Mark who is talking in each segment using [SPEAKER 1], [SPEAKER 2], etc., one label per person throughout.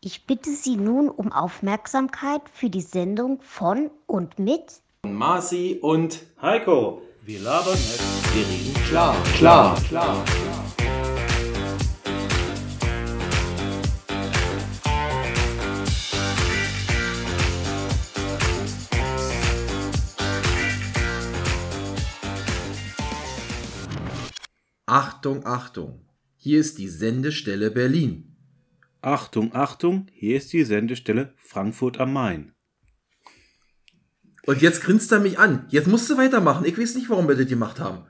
[SPEAKER 1] Ich bitte Sie nun um Aufmerksamkeit für die Sendung von und mit
[SPEAKER 2] Marci und
[SPEAKER 3] Heiko.
[SPEAKER 2] wir labern nicht, wir reden
[SPEAKER 3] Klar, klar, klar.
[SPEAKER 4] Achtung, Achtung. Hier ist die Sendestelle Berlin.
[SPEAKER 2] Achtung, Achtung, hier ist die Sendestelle Frankfurt am Main.
[SPEAKER 4] Und jetzt grinst er mich an. Jetzt musst du weitermachen. Ich weiß nicht, warum wir das gemacht haben.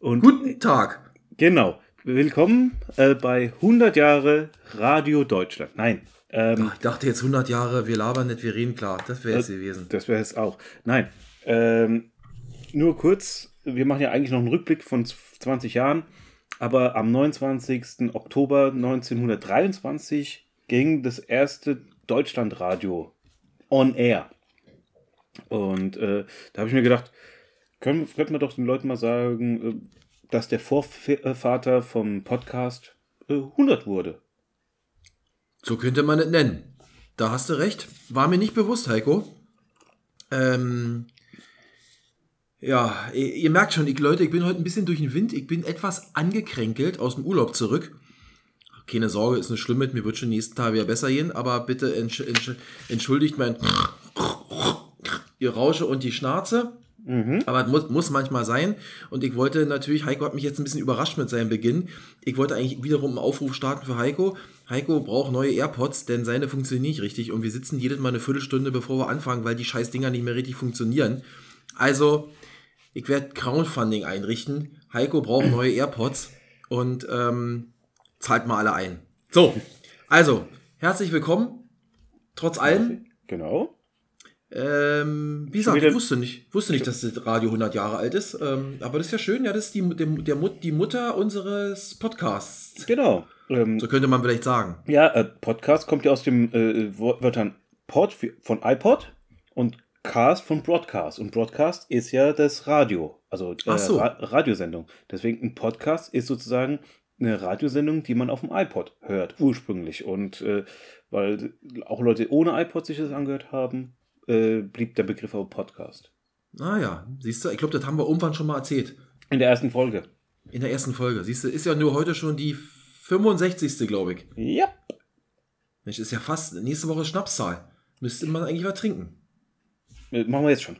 [SPEAKER 2] Und
[SPEAKER 4] Guten Tag.
[SPEAKER 2] genau, willkommen äh, bei 100 Jahre Radio Deutschland. Nein, ähm,
[SPEAKER 4] Ich dachte jetzt 100 Jahre, wir labern nicht, wir reden klar. Das wäre es gewesen.
[SPEAKER 2] das wäre es auch. Nein, ähm, nur kurz, wir machen ja eigentlich noch einen Rückblick von 20 Jahren, aber am 29. Oktober 1923 ging das erste Deutschlandradio on air. Und äh, da habe ich mir gedacht, können, könnten wir doch den Leuten mal sagen, äh, dass der Vorvater vom Podcast äh, 100 wurde.
[SPEAKER 4] So könnte man es nennen. Da hast du recht. War mir nicht bewusst, Heiko. Ähm, ja, ihr, ihr merkt schon, ich, Leute, ich bin heute ein bisschen durch den Wind. Ich bin etwas angekränkelt aus dem Urlaub zurück. Keine Sorge, ist nicht schlimm mit mir, wird schon nächsten Tag wieder besser gehen, aber bitte entsch entsch entschuldigt mein Rausche und die Schnarze. Aber es muss, muss manchmal sein. Und ich wollte natürlich, Heiko hat mich jetzt ein bisschen überrascht mit seinem Beginn. Ich wollte eigentlich wiederum einen Aufruf starten für Heiko. Heiko braucht neue AirPods, denn seine funktionieren nicht richtig. Und wir sitzen jedes Mal eine Viertelstunde, bevor wir anfangen, weil die scheiß Dinger nicht mehr richtig funktionieren. Also, ich werde Crowdfunding einrichten. Heiko braucht neue AirPods und ähm, zahlt mal alle ein. So, also, herzlich willkommen. Trotz allem,
[SPEAKER 2] Genau.
[SPEAKER 4] ähm, wie gesagt, ich wusste nicht, wusste nicht, dass das Radio 100 Jahre alt ist. Ähm, aber das ist ja schön, ja, das ist die, der, der Mut, die Mutter unseres Podcasts.
[SPEAKER 2] Genau. Ähm,
[SPEAKER 4] So könnte man vielleicht sagen.
[SPEAKER 2] Ja, äh, Podcast kommt ja aus dem äh, Wörtern Pod für- von iPod und Cast von Broadcast. Und Broadcast ist ja das Radio, also äh,
[SPEAKER 4] so.
[SPEAKER 2] Ra Radiosendung. Deswegen ein Podcast ist sozusagen eine Radiosendung, die man auf dem iPod hört, ursprünglich. Und äh, weil auch Leute ohne iPod sich das angehört haben, äh, blieb der Begriff aber Podcast.
[SPEAKER 4] Naja, siehst du, ich glaube, das haben wir irgendwann schon mal erzählt.
[SPEAKER 2] In der ersten Folge.
[SPEAKER 4] In der ersten Folge. Siehst du, ist ja nur heute schon die 65. glaube ich.
[SPEAKER 2] Ja.
[SPEAKER 4] Mensch, ist ja fast nächste Woche Schnapszahl. Müsste man eigentlich was trinken.
[SPEAKER 2] Machen wir jetzt schon.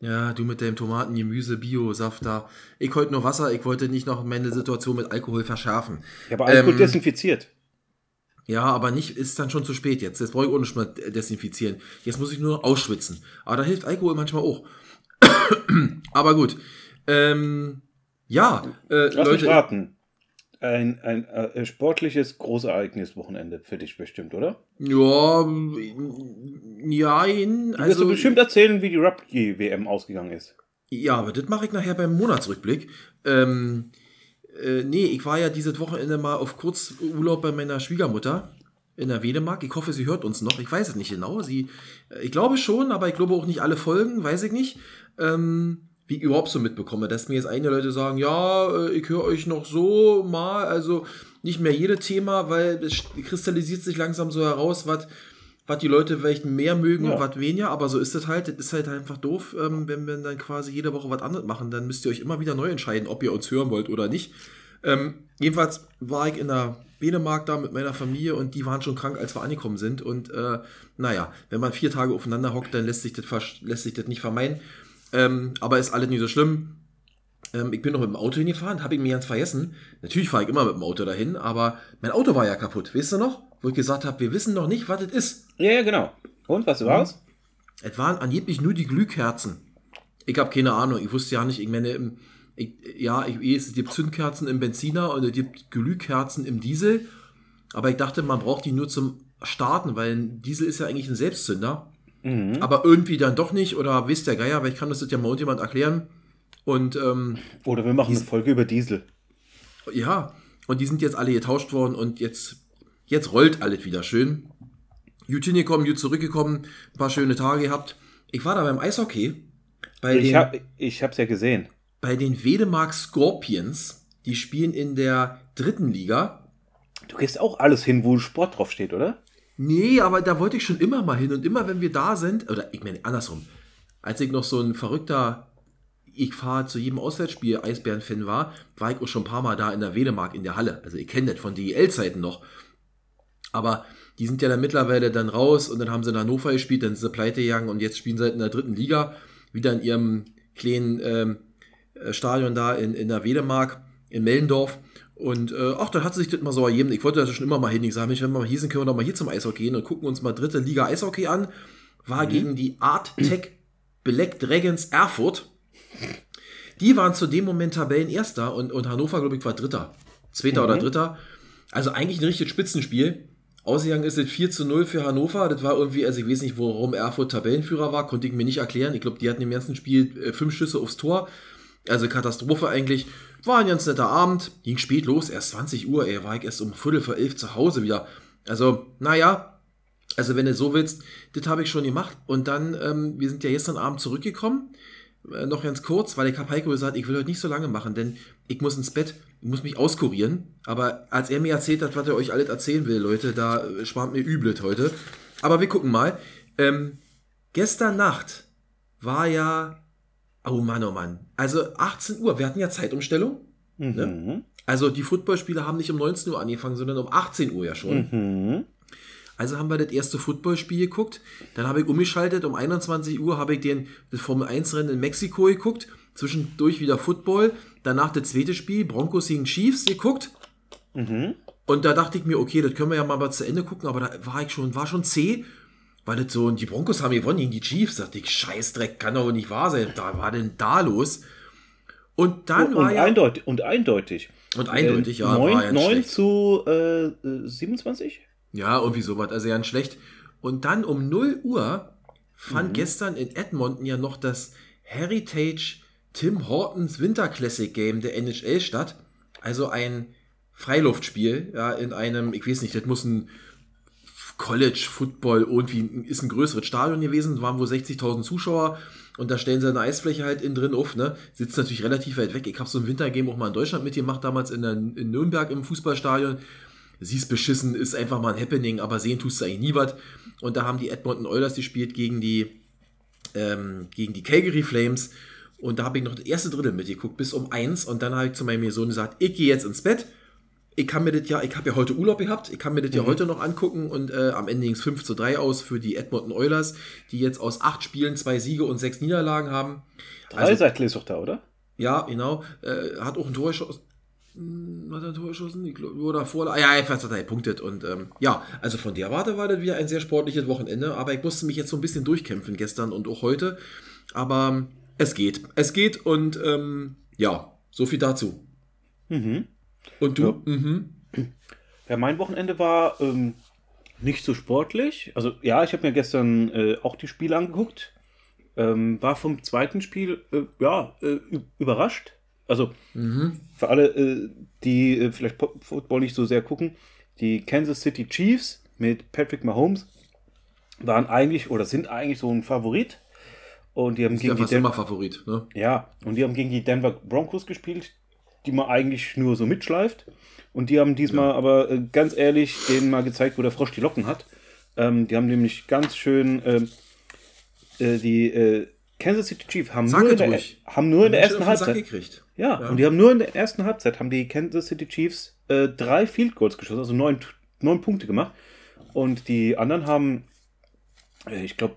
[SPEAKER 4] Ja, du mit deinem Tomaten, Gemüse, Bio-Saft da. Ich heute nur Wasser, ich wollte nicht noch meine Situation mit Alkohol verschärfen.
[SPEAKER 2] Ich habe Alkohol
[SPEAKER 4] Ähm,
[SPEAKER 2] desinfiziert.
[SPEAKER 4] Ja, aber nicht, ist dann schon zu spät jetzt. Jetzt brauche ich ohne Schmerz desinfizieren. Jetzt muss ich nur noch ausschwitzen. Aber da hilft Alkohol manchmal auch. aber gut. Ähm, ja, äh,
[SPEAKER 2] Lass mich
[SPEAKER 4] Leute.
[SPEAKER 2] raten. Ein, ein äh, sportliches Großereignis Wochenende für dich bestimmt, oder?
[SPEAKER 4] Ja, mm, ja,
[SPEAKER 2] Du wirst
[SPEAKER 4] also.
[SPEAKER 2] du bestimmt erzählen, wie die Rugby-WM ausgegangen ist.
[SPEAKER 4] Ja, aber das mache ich nachher beim Monatsrückblick. Ähm, äh, nee, ich war ja dieses Wochenende mal auf Kurzurlaub bei meiner Schwiegermutter in der Wedemark. Ich hoffe, sie hört uns noch. Ich weiß es nicht genau. Sie, äh, ich glaube schon, aber ich glaube auch nicht alle Folgen, weiß ich nicht. Ähm, wie ich überhaupt so mitbekomme, dass mir jetzt einige Leute sagen, ja, äh, ich höre euch noch so mal, also nicht mehr jedes Thema, weil es kristallisiert sich langsam so heraus, was was die Leute vielleicht mehr mögen
[SPEAKER 2] Ja.
[SPEAKER 4] und was weniger, aber so ist das halt. Das ist halt einfach doof, ähm, wenn wir dann quasi jede Woche was anderes machen. Dann müsst ihr euch immer wieder neu entscheiden, ob ihr uns hören wollt oder nicht. Ähm, jedenfalls war ich in der Dänemark da mit meiner Familie und die waren schon krank, als wir angekommen sind. Und äh, naja, wenn man vier Tage aufeinander hockt, dann lässt sich das, versch- lässt sich das nicht vermeiden. Ähm, aber ist alles nicht so schlimm. Ähm, ich bin noch mit dem Auto hingefahren, habe ich mir ganz vergessen. Natürlich fahre ich immer mit dem Auto dahin, aber mein Auto war ja kaputt. Weißt du noch? Wo ich gesagt habe, wir wissen noch nicht, was es ist.
[SPEAKER 2] Ja, ja, genau. Und was war's?
[SPEAKER 4] Es waren angeblich nur die Glühkerzen. Ich habe keine Ahnung. Ich wusste ja nicht, ich meine, ich, ja, ich, es gibt Zündkerzen im Benziner und es gibt Glühkerzen im Diesel. Aber ich dachte, man braucht die nur zum Starten, weil ein Diesel ist ja eigentlich ein Selbstzünder. Aber irgendwie dann doch nicht. Oder wisst der Geier, weil ich kann das ja mal irgendjemand erklären. Und ähm,
[SPEAKER 2] Oder wir machen eine Folge über Diesel.
[SPEAKER 4] ja, und die sind jetzt alle getauscht worden und jetzt, jetzt rollt alles wieder schön. Gut hingekommen, gut zurückgekommen, ein paar schöne Tage gehabt. Ich war da beim Eishockey bei
[SPEAKER 2] Ich,
[SPEAKER 4] den,
[SPEAKER 2] hab, ich hab's ja gesehen.
[SPEAKER 4] bei den Wedemark Scorpions. Die spielen in der dritten Liga.
[SPEAKER 2] Du gehst auch alles hin, wo Sport drauf steht, oder?
[SPEAKER 4] Nee, aber da wollte ich schon immer mal hin. Und immer, wenn wir da sind, oder ich meine, andersrum, als ich noch so ein verrückter, ich fahre zu jedem Auswärtsspiel Eisbären-Fan war, war ich auch schon ein paar Mal da in der Wedemark in der Halle. Also ich kenne das von DEL-Zeiten noch. Aber die sind ja dann mittlerweile dann raus und dann haben sie in Hannover gespielt, dann sind sie pleite gegangen und jetzt spielen sie halt in der dritten Liga, wieder in ihrem kleinen ähm, äh, Stadion da in, in der Wedemark in Mellendorf. Und äh, ach, dann hat sich das mal so ergeben. Ich wollte das schon immer mal hin. Ich sage, wenn wir mal hier sind, können wir doch mal hier zum Eishockey gehen und gucken uns mal dritte Liga Eishockey an. War mhm. gegen die Art Tech Black Dragons Erfurt. Die waren zu dem Moment Tabellenerster und, und Hannover, glaube ich, war Dritter. Zweiter mhm. oder Dritter. Also eigentlich ein richtiges Spitzenspiel. Ausgegangen ist es 4 zu 0 für Hannover. Das war irgendwie, also ich weiß nicht, warum Erfurt Tabellenführer war, konnte ich mir nicht erklären. Ich glaube, die hatten im ganzen Spiel äh, fünf Schüsse aufs Tor. Also Katastrophe eigentlich. War ein ganz netter Abend. Ging spät los, erst 20 Uhr. Ey, war ich erst um Viertel vor elf zu Hause wieder. Also, naja. Also, wenn du so willst, das habe ich schon gemacht. Und dann, ähm, wir sind ja gestern Abend zurückgekommen. Äh, noch ganz kurz, weil ich habe Heiko gesagt, ich will heute nicht so lange machen, denn ich muss ins Bett, ich muss mich auskurieren. Aber als er mir erzählt hat, was er euch alles erzählen will, Leute, da spart mir üblet heute. Aber wir gucken mal. Ähm, gestern Nacht war ja Oh Mann, oh Mann. Also 18 Uhr, wir hatten ja Zeitumstellung. Mhm. Ne? Also die Footballspiele haben nicht um 19 Uhr angefangen, sondern um 18 Uhr ja schon. Mhm. Also haben wir das erste Footballspiel geguckt. Dann habe ich umgeschaltet. Um 21 Uhr habe ich den, Formel 1 Rennen in Mexiko geguckt. Zwischendurch wieder Football. Danach das zweite Spiel, Broncos gegen Chiefs geguckt. Mhm. Und da dachte ich mir, okay, das können wir ja mal zu Ende gucken, aber da war ich schon, war schon zäh. Weil das so, und die Broncos haben gewonnen gegen die Chiefs. Da dachte ich, Scheißdreck, kann doch nicht wahr sein. Da war denn da los? Und dann
[SPEAKER 2] und,
[SPEAKER 4] war
[SPEAKER 2] und
[SPEAKER 4] ja.
[SPEAKER 2] Eindeutig, und eindeutig.
[SPEAKER 4] Und eindeutig,
[SPEAKER 2] äh,
[SPEAKER 4] ja.
[SPEAKER 2] 9,
[SPEAKER 4] war ja
[SPEAKER 2] 9 zu äh, 27?
[SPEAKER 4] Ja, irgendwie sowas. Also ganz schlecht. Und dann um 0 Uhr fand mhm. gestern in Edmonton ja noch das Heritage Tim Hortons Winter Classic Game der NHL statt. Also ein Freiluftspiel, ja, in einem, ich weiß nicht, das muss ein College Football irgendwie ist ein größeres Stadion gewesen, waren wohl 60.000 Zuschauer und da stellen sie eine Eisfläche halt innen drin auf, ne? Sitzt natürlich relativ weit weg. Ich habe so ein Wintergame auch mal in Deutschland mitgemacht, damals in, der, in Nürnberg im Fußballstadion. Siehst beschissen, ist einfach mal ein Happening, aber sehen tust du eigentlich nie was. Und da haben die Edmonton Oilers gespielt gegen die, ähm, gegen die Calgary Flames. Und da habe ich noch das erste Drittel mitgeguckt, bis um eins. Und dann habe ich zu meinem Sohn gesagt, ich gehe jetzt ins Bett ich kann mir das ja, ich habe ja heute Urlaub gehabt, ich kann mir das mhm. ja heute noch angucken und äh, am Ende ging es 5 zu 3 aus für die Edmonton Oilers, die jetzt aus acht Spielen zwei Siege und sechs Niederlagen haben.
[SPEAKER 2] Drei also, ist doch da, oder?
[SPEAKER 4] Ja, genau. Äh, hat auch ein Tor geschossen. Hm, hat er ein Tor geschossen? Ich glaube, oder vor. Ah, ja, jedenfalls hat er punktet. Und ähm, ja, also von der Warte war das wieder ein sehr sportliches Wochenende. Aber ich musste mich jetzt so ein bisschen durchkämpfen gestern und auch heute. Aber es geht. Es geht und ähm, ja, so viel dazu. Mhm. Und du?
[SPEAKER 2] Ja, mhm. ja mein Wochenende war ähm, nicht so sportlich. Also ja, ich habe mir gestern äh, auch die Spiele angeguckt. Ähm, war vom zweiten Spiel äh, ja äh, überrascht. Also mhm. für alle, äh, die äh, vielleicht Football nicht so sehr gucken, die Kansas City Chiefs mit Patrick Mahomes waren eigentlich oder sind eigentlich so ein Favorit. Und die haben
[SPEAKER 4] gegen die Denver Favorit, ne?
[SPEAKER 2] Ja, und die haben gegen die Denver Broncos gespielt, die man eigentlich nur so mitschleift. Und die haben diesmal ja. aber äh, ganz ehrlich denen mal gezeigt, wo der Frosch die Locken hat. Ähm, die haben nämlich ganz schön ähm, äh, die äh, Kansas City Chiefs haben nur, in der, haben nur in der ersten Halbzeit gekriegt. Ja, ja, und die haben nur in der ersten Halbzeit haben die Kansas City Chiefs äh, drei Field Goals geschossen, also neun, neun Punkte gemacht. Und die anderen haben, äh, ich glaube,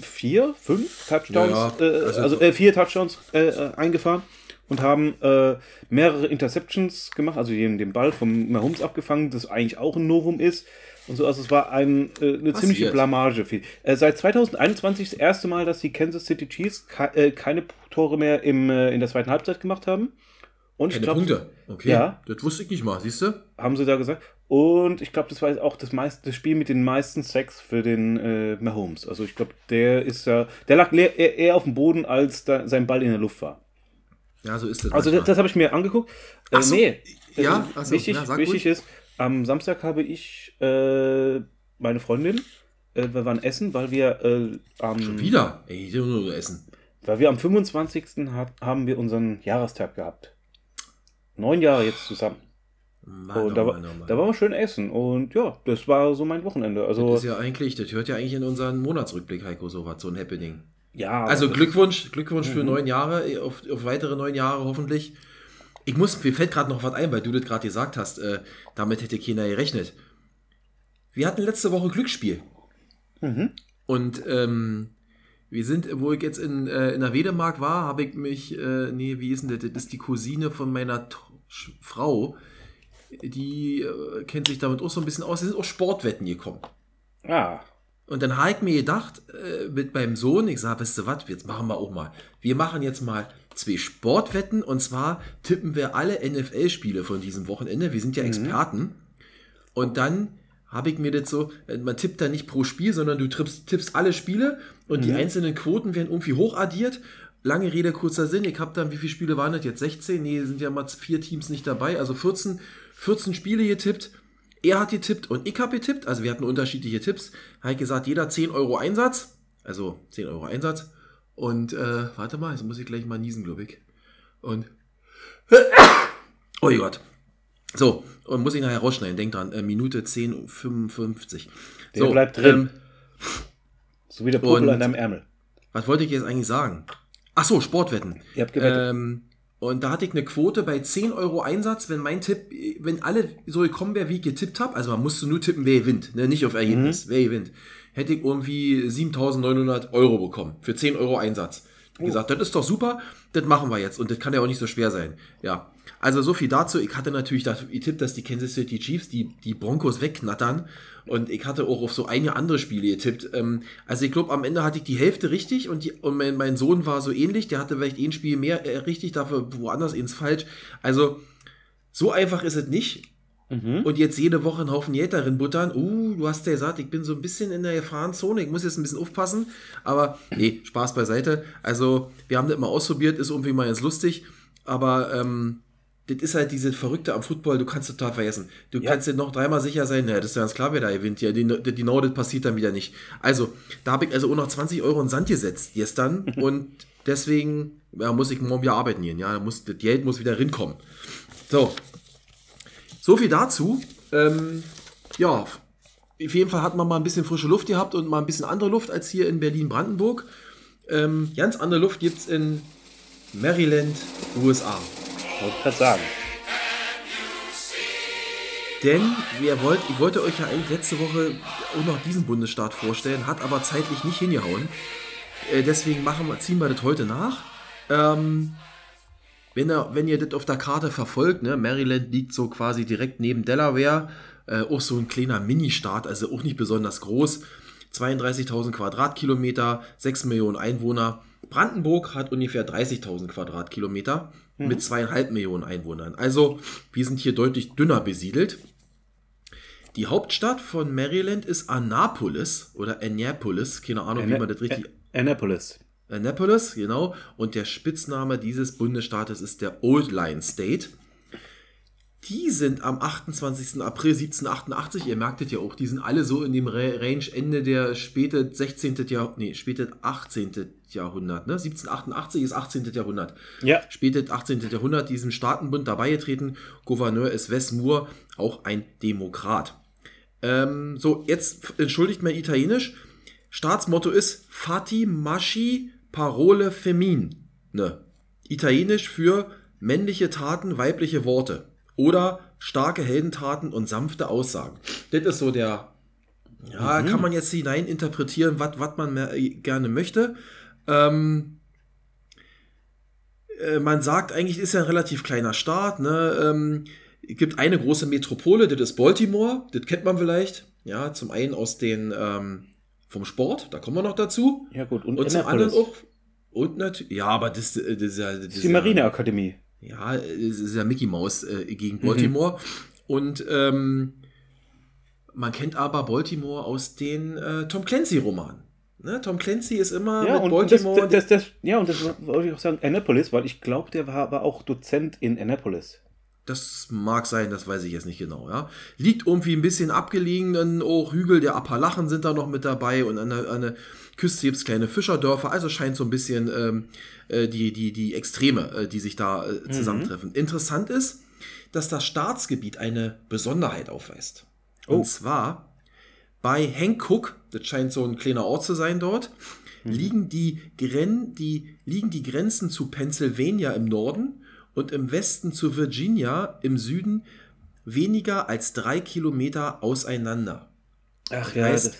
[SPEAKER 2] vier, fünf Touchdowns, ja, äh, also, also vier Touchdowns eingefahren und haben äh, mehrere Interceptions gemacht, also den, den Ball vom Mahomes abgefangen, das eigentlich auch ein Novum ist. Und so, also es war ein, äh, eine Was ziemliche jetzt? Blamage. Äh, seit 2021 das erste Mal, dass die Kansas City Chiefs ke äh, keine Tore mehr im, äh, in der zweiten Halbzeit gemacht haben.
[SPEAKER 4] Und keine glaub, Punkte. Okay. Ja. Das wusste ich nicht mal, siehst du?
[SPEAKER 2] Haben sie da gesagt. Und ich glaube, das war auch das, meiste, das Spiel mit den meisten Sex für den äh, Mahomes. Also ich glaube, der ist ja, der lag eher, eher auf dem Boden, als da sein Ball in der Luft war.
[SPEAKER 4] Ja, so ist es.
[SPEAKER 2] Also das, das habe ich mir angeguckt. Äh,
[SPEAKER 4] so. Nee. Ja,
[SPEAKER 2] also, wichtig, ja, wichtig ist, am Samstag habe ich äh, meine Freundin, äh, wir waren essen, weil wir äh, am...
[SPEAKER 4] Schon wieder? Ey, ich nur essen.
[SPEAKER 2] Weil wir am 25. Hat, haben wir unseren Jahrestag gehabt. Neun Jahre jetzt zusammen. Mann, und da, war, Mann, da waren wir schön essen. Und ja, das war so mein Wochenende. Also,
[SPEAKER 4] das ist ja eigentlich, das hört ja eigentlich in unseren Monatsrückblick, Heiko, so was, so ein Happening.
[SPEAKER 2] Ja.
[SPEAKER 4] Also Glückwunsch, Glückwunsch mhm. für neun Jahre, auf, auf weitere neun Jahre hoffentlich. Ich muss, mir fällt gerade noch was ein, weil du das gerade gesagt hast, äh, damit hätte keiner gerechnet. Wir hatten letzte Woche Glücksspiel.
[SPEAKER 2] Mhm.
[SPEAKER 4] Und ähm, wir sind, wo ich jetzt in, äh, in der Wedemark war, habe ich mich, äh, nee, wie ist denn das? Das ist die Cousine von meiner T Frau. Die äh, kennt sich damit auch so ein bisschen aus. Sie sind auch Sportwetten gekommen.
[SPEAKER 2] Ah.
[SPEAKER 4] Und dann habe ich mir gedacht, äh, mit meinem Sohn, ich sage, weißt du was, jetzt machen wir auch mal. Wir machen jetzt mal zwei Sportwetten und zwar tippen wir alle NFL-Spiele von diesem Wochenende. Wir sind ja mhm. Experten. Und dann habe ich mir das so, äh, man tippt da nicht pro Spiel, sondern du tippst, tippst alle Spiele und mhm. die einzelnen Quoten werden irgendwie hochaddiert. Lange Rede, kurzer Sinn. Ich habe dann, wie viele Spiele waren das jetzt? 16? Nee, sind ja mal vier Teams nicht dabei. Also 14, 14 Spiele getippt. Er hat getippt und ich habe getippt. Also wir hatten unterschiedliche Tipps. Habe ich gesagt, jeder 10 Euro Einsatz. Also 10 Euro Einsatz. Und äh, warte mal, jetzt muss ich gleich mal niesen, glaube ich. Und. Oh Gott. So, und muss ich nachher rausschneiden. Denk dran, äh, Minute 10, 55.
[SPEAKER 2] Der so, bleibt drin. Ähm, so wie der Popel an deinem Ärmel.
[SPEAKER 4] Was wollte ich jetzt eigentlich sagen? Ach so, Sportwetten.
[SPEAKER 2] Ihr habt gewettet.
[SPEAKER 4] Ähm, und da hatte ich eine Quote bei 10 Euro Einsatz, wenn mein Tipp, wenn alle so gekommen wäre, wie ich getippt habe, also man musste nur tippen, wer gewinnt, ne? nicht auf Ergebnis, mhm. wer gewinnt, hätte ich irgendwie 7900 Euro bekommen für 10 Euro Einsatz. Oh. gesagt, das ist doch super, das machen wir jetzt und das kann ja auch nicht so schwer sein. Ja, also so viel dazu. Ich hatte natürlich getippt, dass die Kansas City Chiefs die, die Broncos wegknattern und ich hatte auch auf so einige andere Spiele getippt. Ähm, also ich glaube, am Ende hatte ich die Hälfte richtig und, die, und mein, mein, Sohn war so ähnlich. Der hatte vielleicht ein Spiel mehr äh, richtig, dafür woanders ins falsch. Also so einfach ist es nicht. Mhm. Und jetzt jede Woche einen Haufen Geld darin buttern. Uh, du hast ja gesagt, ich bin so ein bisschen in der Gefahrenzone. Ich muss jetzt ein bisschen aufpassen. Aber nee, Spaß beiseite. Also wir haben das mal ausprobiert, ist irgendwie mal ganz lustig. Aber ähm, das ist halt diese Verrückte am Football, du kannst total vergessen. Du ja. kannst dir noch dreimal sicher sein, ja, das ist ja ganz klar, wer da gewinnt. Ja, genau das passiert dann wieder nicht. Also, da habe ich also auch noch 20 Euro in Sand gesetzt gestern und deswegen ja, muss ich morgen wieder arbeiten gehen. Ja, muss, das Geld muss wieder rinkommen. So. So viel dazu. Ähm, ja, auf jeden Fall hat man mal ein bisschen frische Luft gehabt und mal ein bisschen andere Luft als hier in Berlin-Brandenburg. Ähm, ganz andere Luft gibt es in Maryland, USA.
[SPEAKER 2] Wollte gerade sagen.
[SPEAKER 4] Denn wir wollt, ich wollte euch ja eigentlich letzte Woche auch noch diesen Bundesstaat vorstellen, hat aber zeitlich nicht hingehauen. Äh, deswegen machen wir, ziehen wir das heute nach. Ähm, wenn, ihr, wenn ihr das auf der Karte verfolgt, ne, Maryland liegt so quasi direkt neben Delaware, äh, auch so ein kleiner Mini-Staat, also auch nicht besonders groß. 32.000 Quadratkilometer, 6 Millionen Einwohner. Brandenburg hat ungefähr 30.000 Quadratkilometer mhm. mit zweieinhalb Millionen Einwohnern. Also wir sind hier deutlich dünner besiedelt. Die Hauptstadt von Maryland ist Annapolis oder Annapolis, keine Ahnung, Anna wie man das richtig.
[SPEAKER 2] Annapolis.
[SPEAKER 4] Annapolis, genau. Und der Spitzname dieses Bundesstaates ist der Old Line State. Die sind am 28. April 1788, ihr merkt es ja auch, die sind alle so in dem Range Ende der späte 16. Jahrhundert, nee, späte 18. Jahrhundert, ne? 1788 ist 18. Jahrhundert.
[SPEAKER 2] Ja.
[SPEAKER 4] Späte 18. Jahrhundert, diesem Staatenbund dabei getreten. Gouverneur ist Wes Moore, auch ein Demokrat. Ähm, so, jetzt entschuldigt mein Italienisch. Staatsmotto ist Fati Maschi Parole Femine. Italienisch für männliche Taten, weibliche Worte. Oder starke Heldentaten und sanfte Aussagen. Das ist so der, ja, mhm. kann man jetzt hinein interpretieren, was man mehr, äh, gerne möchte. Ähm, äh, man sagt eigentlich, ist ja ein relativ kleiner Staat. Ne? Ähm, es gibt eine große Metropole, das ist Baltimore. Das kennt man vielleicht. Ja, zum einen aus den ähm, vom Sport, da kommen wir noch dazu.
[SPEAKER 2] Ja, gut.
[SPEAKER 4] Und, und zum anderen auch. Und natürlich, ja, aber das, das, ist ja. Das
[SPEAKER 2] ist die Marineakademie.
[SPEAKER 4] Ja, es ist ja Mickey Mouse äh, gegen Baltimore. Mhm. Und ähm, man kennt aber Baltimore aus den äh, Tom Clancy-Romanen. Ne? Tom Clancy ist immer
[SPEAKER 2] ja, mit Baltimore. Das, das, das, ja, und das wollte ich auch sagen, Annapolis, weil ich glaube, der war aber auch Dozent in Annapolis.
[SPEAKER 4] Das mag sein, das weiß ich jetzt nicht genau. Ja. Liegt irgendwie ein bisschen abgelegen, auch Hügel der Appalachen sind da noch mit dabei und an der, an der Küste gibt es kleine Fischerdörfer, also scheint so ein bisschen ähm, äh, die, die, die Extreme, äh, die sich da äh, mhm. zusammentreffen. Mhm. Interessant ist, dass das Staatsgebiet eine Besonderheit aufweist.
[SPEAKER 2] Oh.
[SPEAKER 4] Und zwar bei Hankook, das scheint so ein kleiner Ort zu sein dort, liegen, die Gren die, liegen die Grenzen zu Pennsylvania im Norden und im Westen zu Virginia im Süden weniger als drei Kilometer auseinander.
[SPEAKER 2] Ach
[SPEAKER 4] heißt,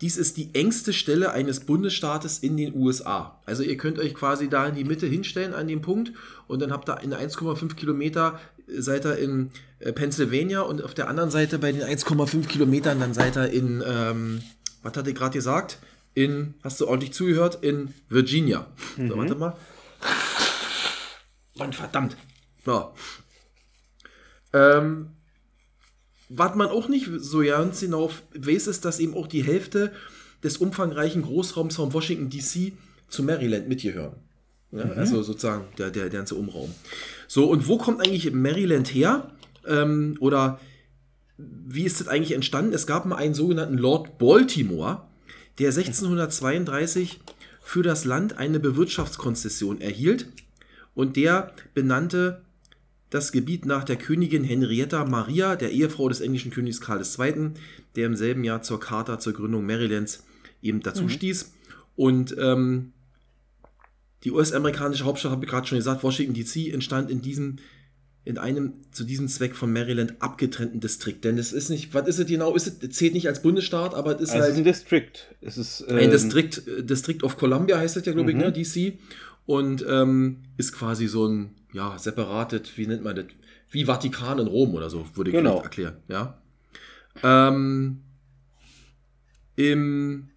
[SPEAKER 4] dies ist die engste Stelle eines Bundesstaates in den USA. Also ihr könnt euch quasi da in die Mitte hinstellen an dem Punkt und dann habt ihr in 1,5 Kilometer seid ihr in äh, Pennsylvania und auf der anderen Seite bei den 1,5 Kilometern dann seid ihr in, ähm, was hat ihr gerade gesagt? In, hast du ordentlich zugehört? In Virginia. So, warte mal. Mann, verdammt. Ja. Ähm, was man auch nicht so ganz genau weiß, ist, dass eben auch die Hälfte des umfangreichen Großraums von Washington DC zu Maryland mitgehören. Ja, Also sozusagen der, der, der ganze Umraum. So, und wo kommt eigentlich Maryland her? Ähm, oder wie ist das eigentlich entstanden? Es gab mal einen sogenannten Lord Baltimore, der 1632 für das Land eine Bewirtschaftskonzession erhielt und der benannte das Gebiet nach der Königin Henrietta Maria, der Ehefrau des englischen Königs Karl II., der im selben Jahr zur Charta zur Gründung Marylands eben dazu stieß. Und ähm, die US-amerikanische Hauptstadt, habe ich gerade schon gesagt, Washington DC, entstand in diesem, in einem zu diesem Zweck von Maryland abgetrennten Distrikt. Denn es ist nicht, was ist es genau? Ist es, zählt nicht als Bundesstaat, aber es ist
[SPEAKER 2] Also es ist
[SPEAKER 4] halt
[SPEAKER 2] ein District. Es ist,
[SPEAKER 4] ein
[SPEAKER 2] ähm,
[SPEAKER 4] Distrikt, äh, District of Columbia heißt das ja, glaube ich, ne, DC. Und ähm, ist quasi so ein, ja, separatet, wie nennt man das? Wie Vatikan in Rom oder so, würde ich
[SPEAKER 2] Genau.
[SPEAKER 4] erklären, ja. Ähm, Im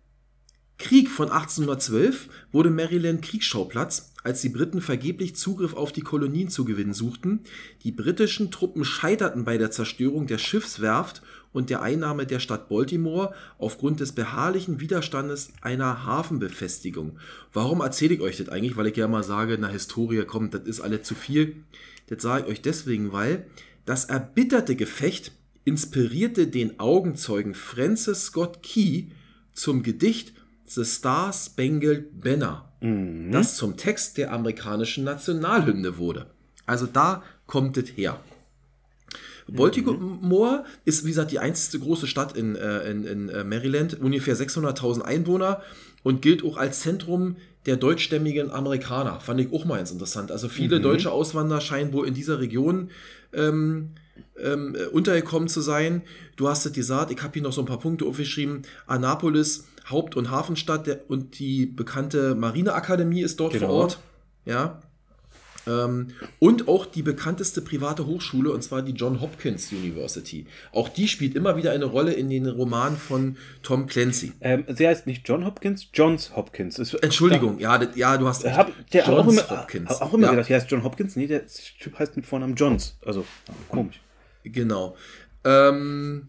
[SPEAKER 4] Krieg von 1812 wurde Maryland Kriegsschauplatz, als die Briten vergeblich Zugriff auf die Kolonien zu gewinnen suchten. Die britischen Truppen scheiterten bei der Zerstörung der Schiffswerft und der Einnahme der Stadt Baltimore aufgrund des beharrlichen Widerstandes einer Hafenbefestigung. Warum erzähle ich euch das eigentlich? Weil ich ja mal sage, na Historie, komm, das ist alles zu viel. Das sage ich euch deswegen, weil das erbitterte Gefecht inspirierte den Augenzeugen Francis Scott Key zum Gedicht The Star Spangled Banner, das zum Text der amerikanischen Nationalhymne wurde. Also da kommt es her. Baltimore ist, wie gesagt, die einzige große Stadt in, äh, in, in äh, Maryland, ungefähr 600.000 Einwohner und gilt auch als Zentrum der deutschstämmigen Amerikaner. Fand ich auch mal ganz interessant. Also viele deutsche Auswanderer scheinen wohl in dieser Region ähm, ähm, äh, untergekommen zu sein. Du hast es gesagt, ich habe hier noch so ein paar Punkte aufgeschrieben. Annapolis, Haupt- und Hafenstadt der, und die bekannte Marineakademie ist dort
[SPEAKER 2] Genau.
[SPEAKER 4] vor Ort. Ja. Ähm, und auch die bekannteste private Hochschule, und zwar die John Hopkins University. Auch die spielt immer wieder eine Rolle in den Romanen von Tom Clancy.
[SPEAKER 2] ähm, sie heißt nicht John Hopkins, Johns Hopkins. Es-
[SPEAKER 4] Entschuldigung, ja, das, ja, du hast
[SPEAKER 2] Da
[SPEAKER 4] recht.
[SPEAKER 2] hab der auch
[SPEAKER 4] Johns
[SPEAKER 2] immer,
[SPEAKER 4] Hopkins.
[SPEAKER 2] auch immer
[SPEAKER 4] ja,
[SPEAKER 2] gedacht, der heißt John Hopkins. Nee, der Typ heißt mit Vornamen Johns. Also, komisch.
[SPEAKER 4] Genau. Ähm,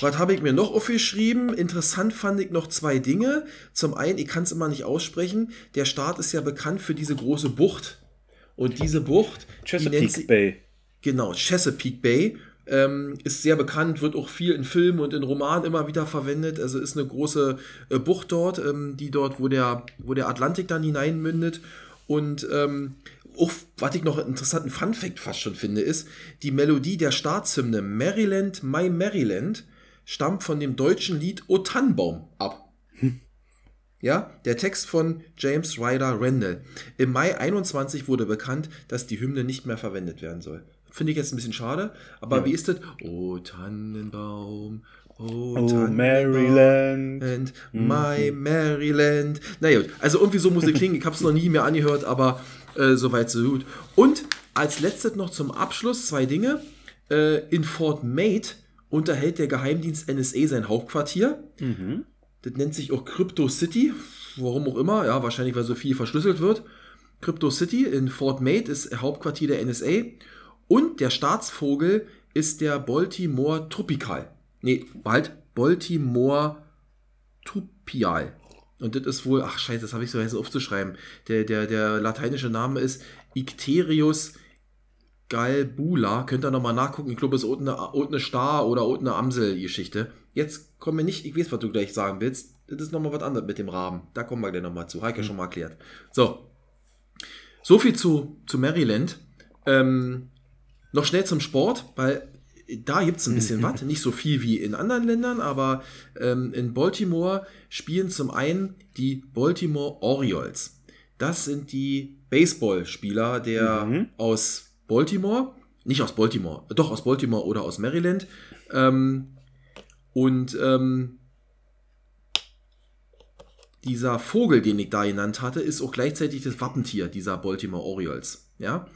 [SPEAKER 4] was habe ich mir noch aufgeschrieben? Interessant fand ich noch zwei Dinge. Zum einen, ich kann es immer nicht aussprechen, der Staat ist ja bekannt für diese große Bucht. Und diese Bucht, die
[SPEAKER 2] Chesapeake
[SPEAKER 4] sie,
[SPEAKER 2] Bay.
[SPEAKER 4] Genau, Chesapeake Bay. Ähm, ist sehr bekannt, wird auch viel in Filmen und in Romanen immer wieder verwendet. Also ist eine große äh, Bucht dort, ähm, die dort, wo der, wo der Atlantik dann hineinmündet. Und ähm, auch, was ich noch einen interessanten Fun-Fact fast schon finde, ist, die Melodie der Staatshymne Maryland, My Maryland stammt von dem deutschen Lied O Tannenbaum ab. Ja, der Text von James Ryder Randall. Im Mai 21 wurde bekannt, dass die Hymne nicht mehr verwendet werden soll. Finde ich jetzt ein bisschen schade, aber wie ist das? O Tannenbaum, O
[SPEAKER 2] Oh,
[SPEAKER 4] Tannenbaum.
[SPEAKER 2] Maryland.
[SPEAKER 4] And my Maryland. Naja, also irgendwie so muss es klingen. Ich habe es noch nie mehr angehört, aber äh, soweit so gut. Und als letztes noch zum Abschluss zwei Dinge. Äh, in Fort Mate unterhält der Geheimdienst NSA sein Hauptquartier. Das nennt sich auch Crypto City. Warum auch immer. Ja, wahrscheinlich, weil so viel verschlüsselt wird. Crypto City in Fort Mate ist Hauptquartier der NSA. Und der Staatsvogel ist der Baltimore Tropical. Nee, halt, Baltimore Tupial. Und das ist wohl, ach scheiße, das habe ich so aufzuschreiben. Der, der, der lateinische Name ist Icterius galbula. Könnt ihr nochmal nachgucken. Ich glaube, es ist eine Star- oder eine Amsel-Geschichte. Jetzt kommen wir nicht, ich weiß, was du gleich sagen willst. Das ist nochmal was anderes mit dem Raben. Da kommen wir gleich nochmal zu. Heike schon mal erklärt. So. So viel zu, zu Maryland. Ähm, noch schnell zum Sport, weil da gibt es ein bisschen was, nicht so viel wie in anderen Ländern, aber ähm, in Baltimore spielen zum einen die Baltimore Orioles. Das sind die Baseballspieler der
[SPEAKER 2] Mhm.
[SPEAKER 4] aus Baltimore, nicht aus Baltimore, doch aus Baltimore oder aus Maryland. Ähm, und ähm, dieser Vogel, den ich da genannt hatte, ist auch gleichzeitig das Wappentier dieser Baltimore Orioles. Ja?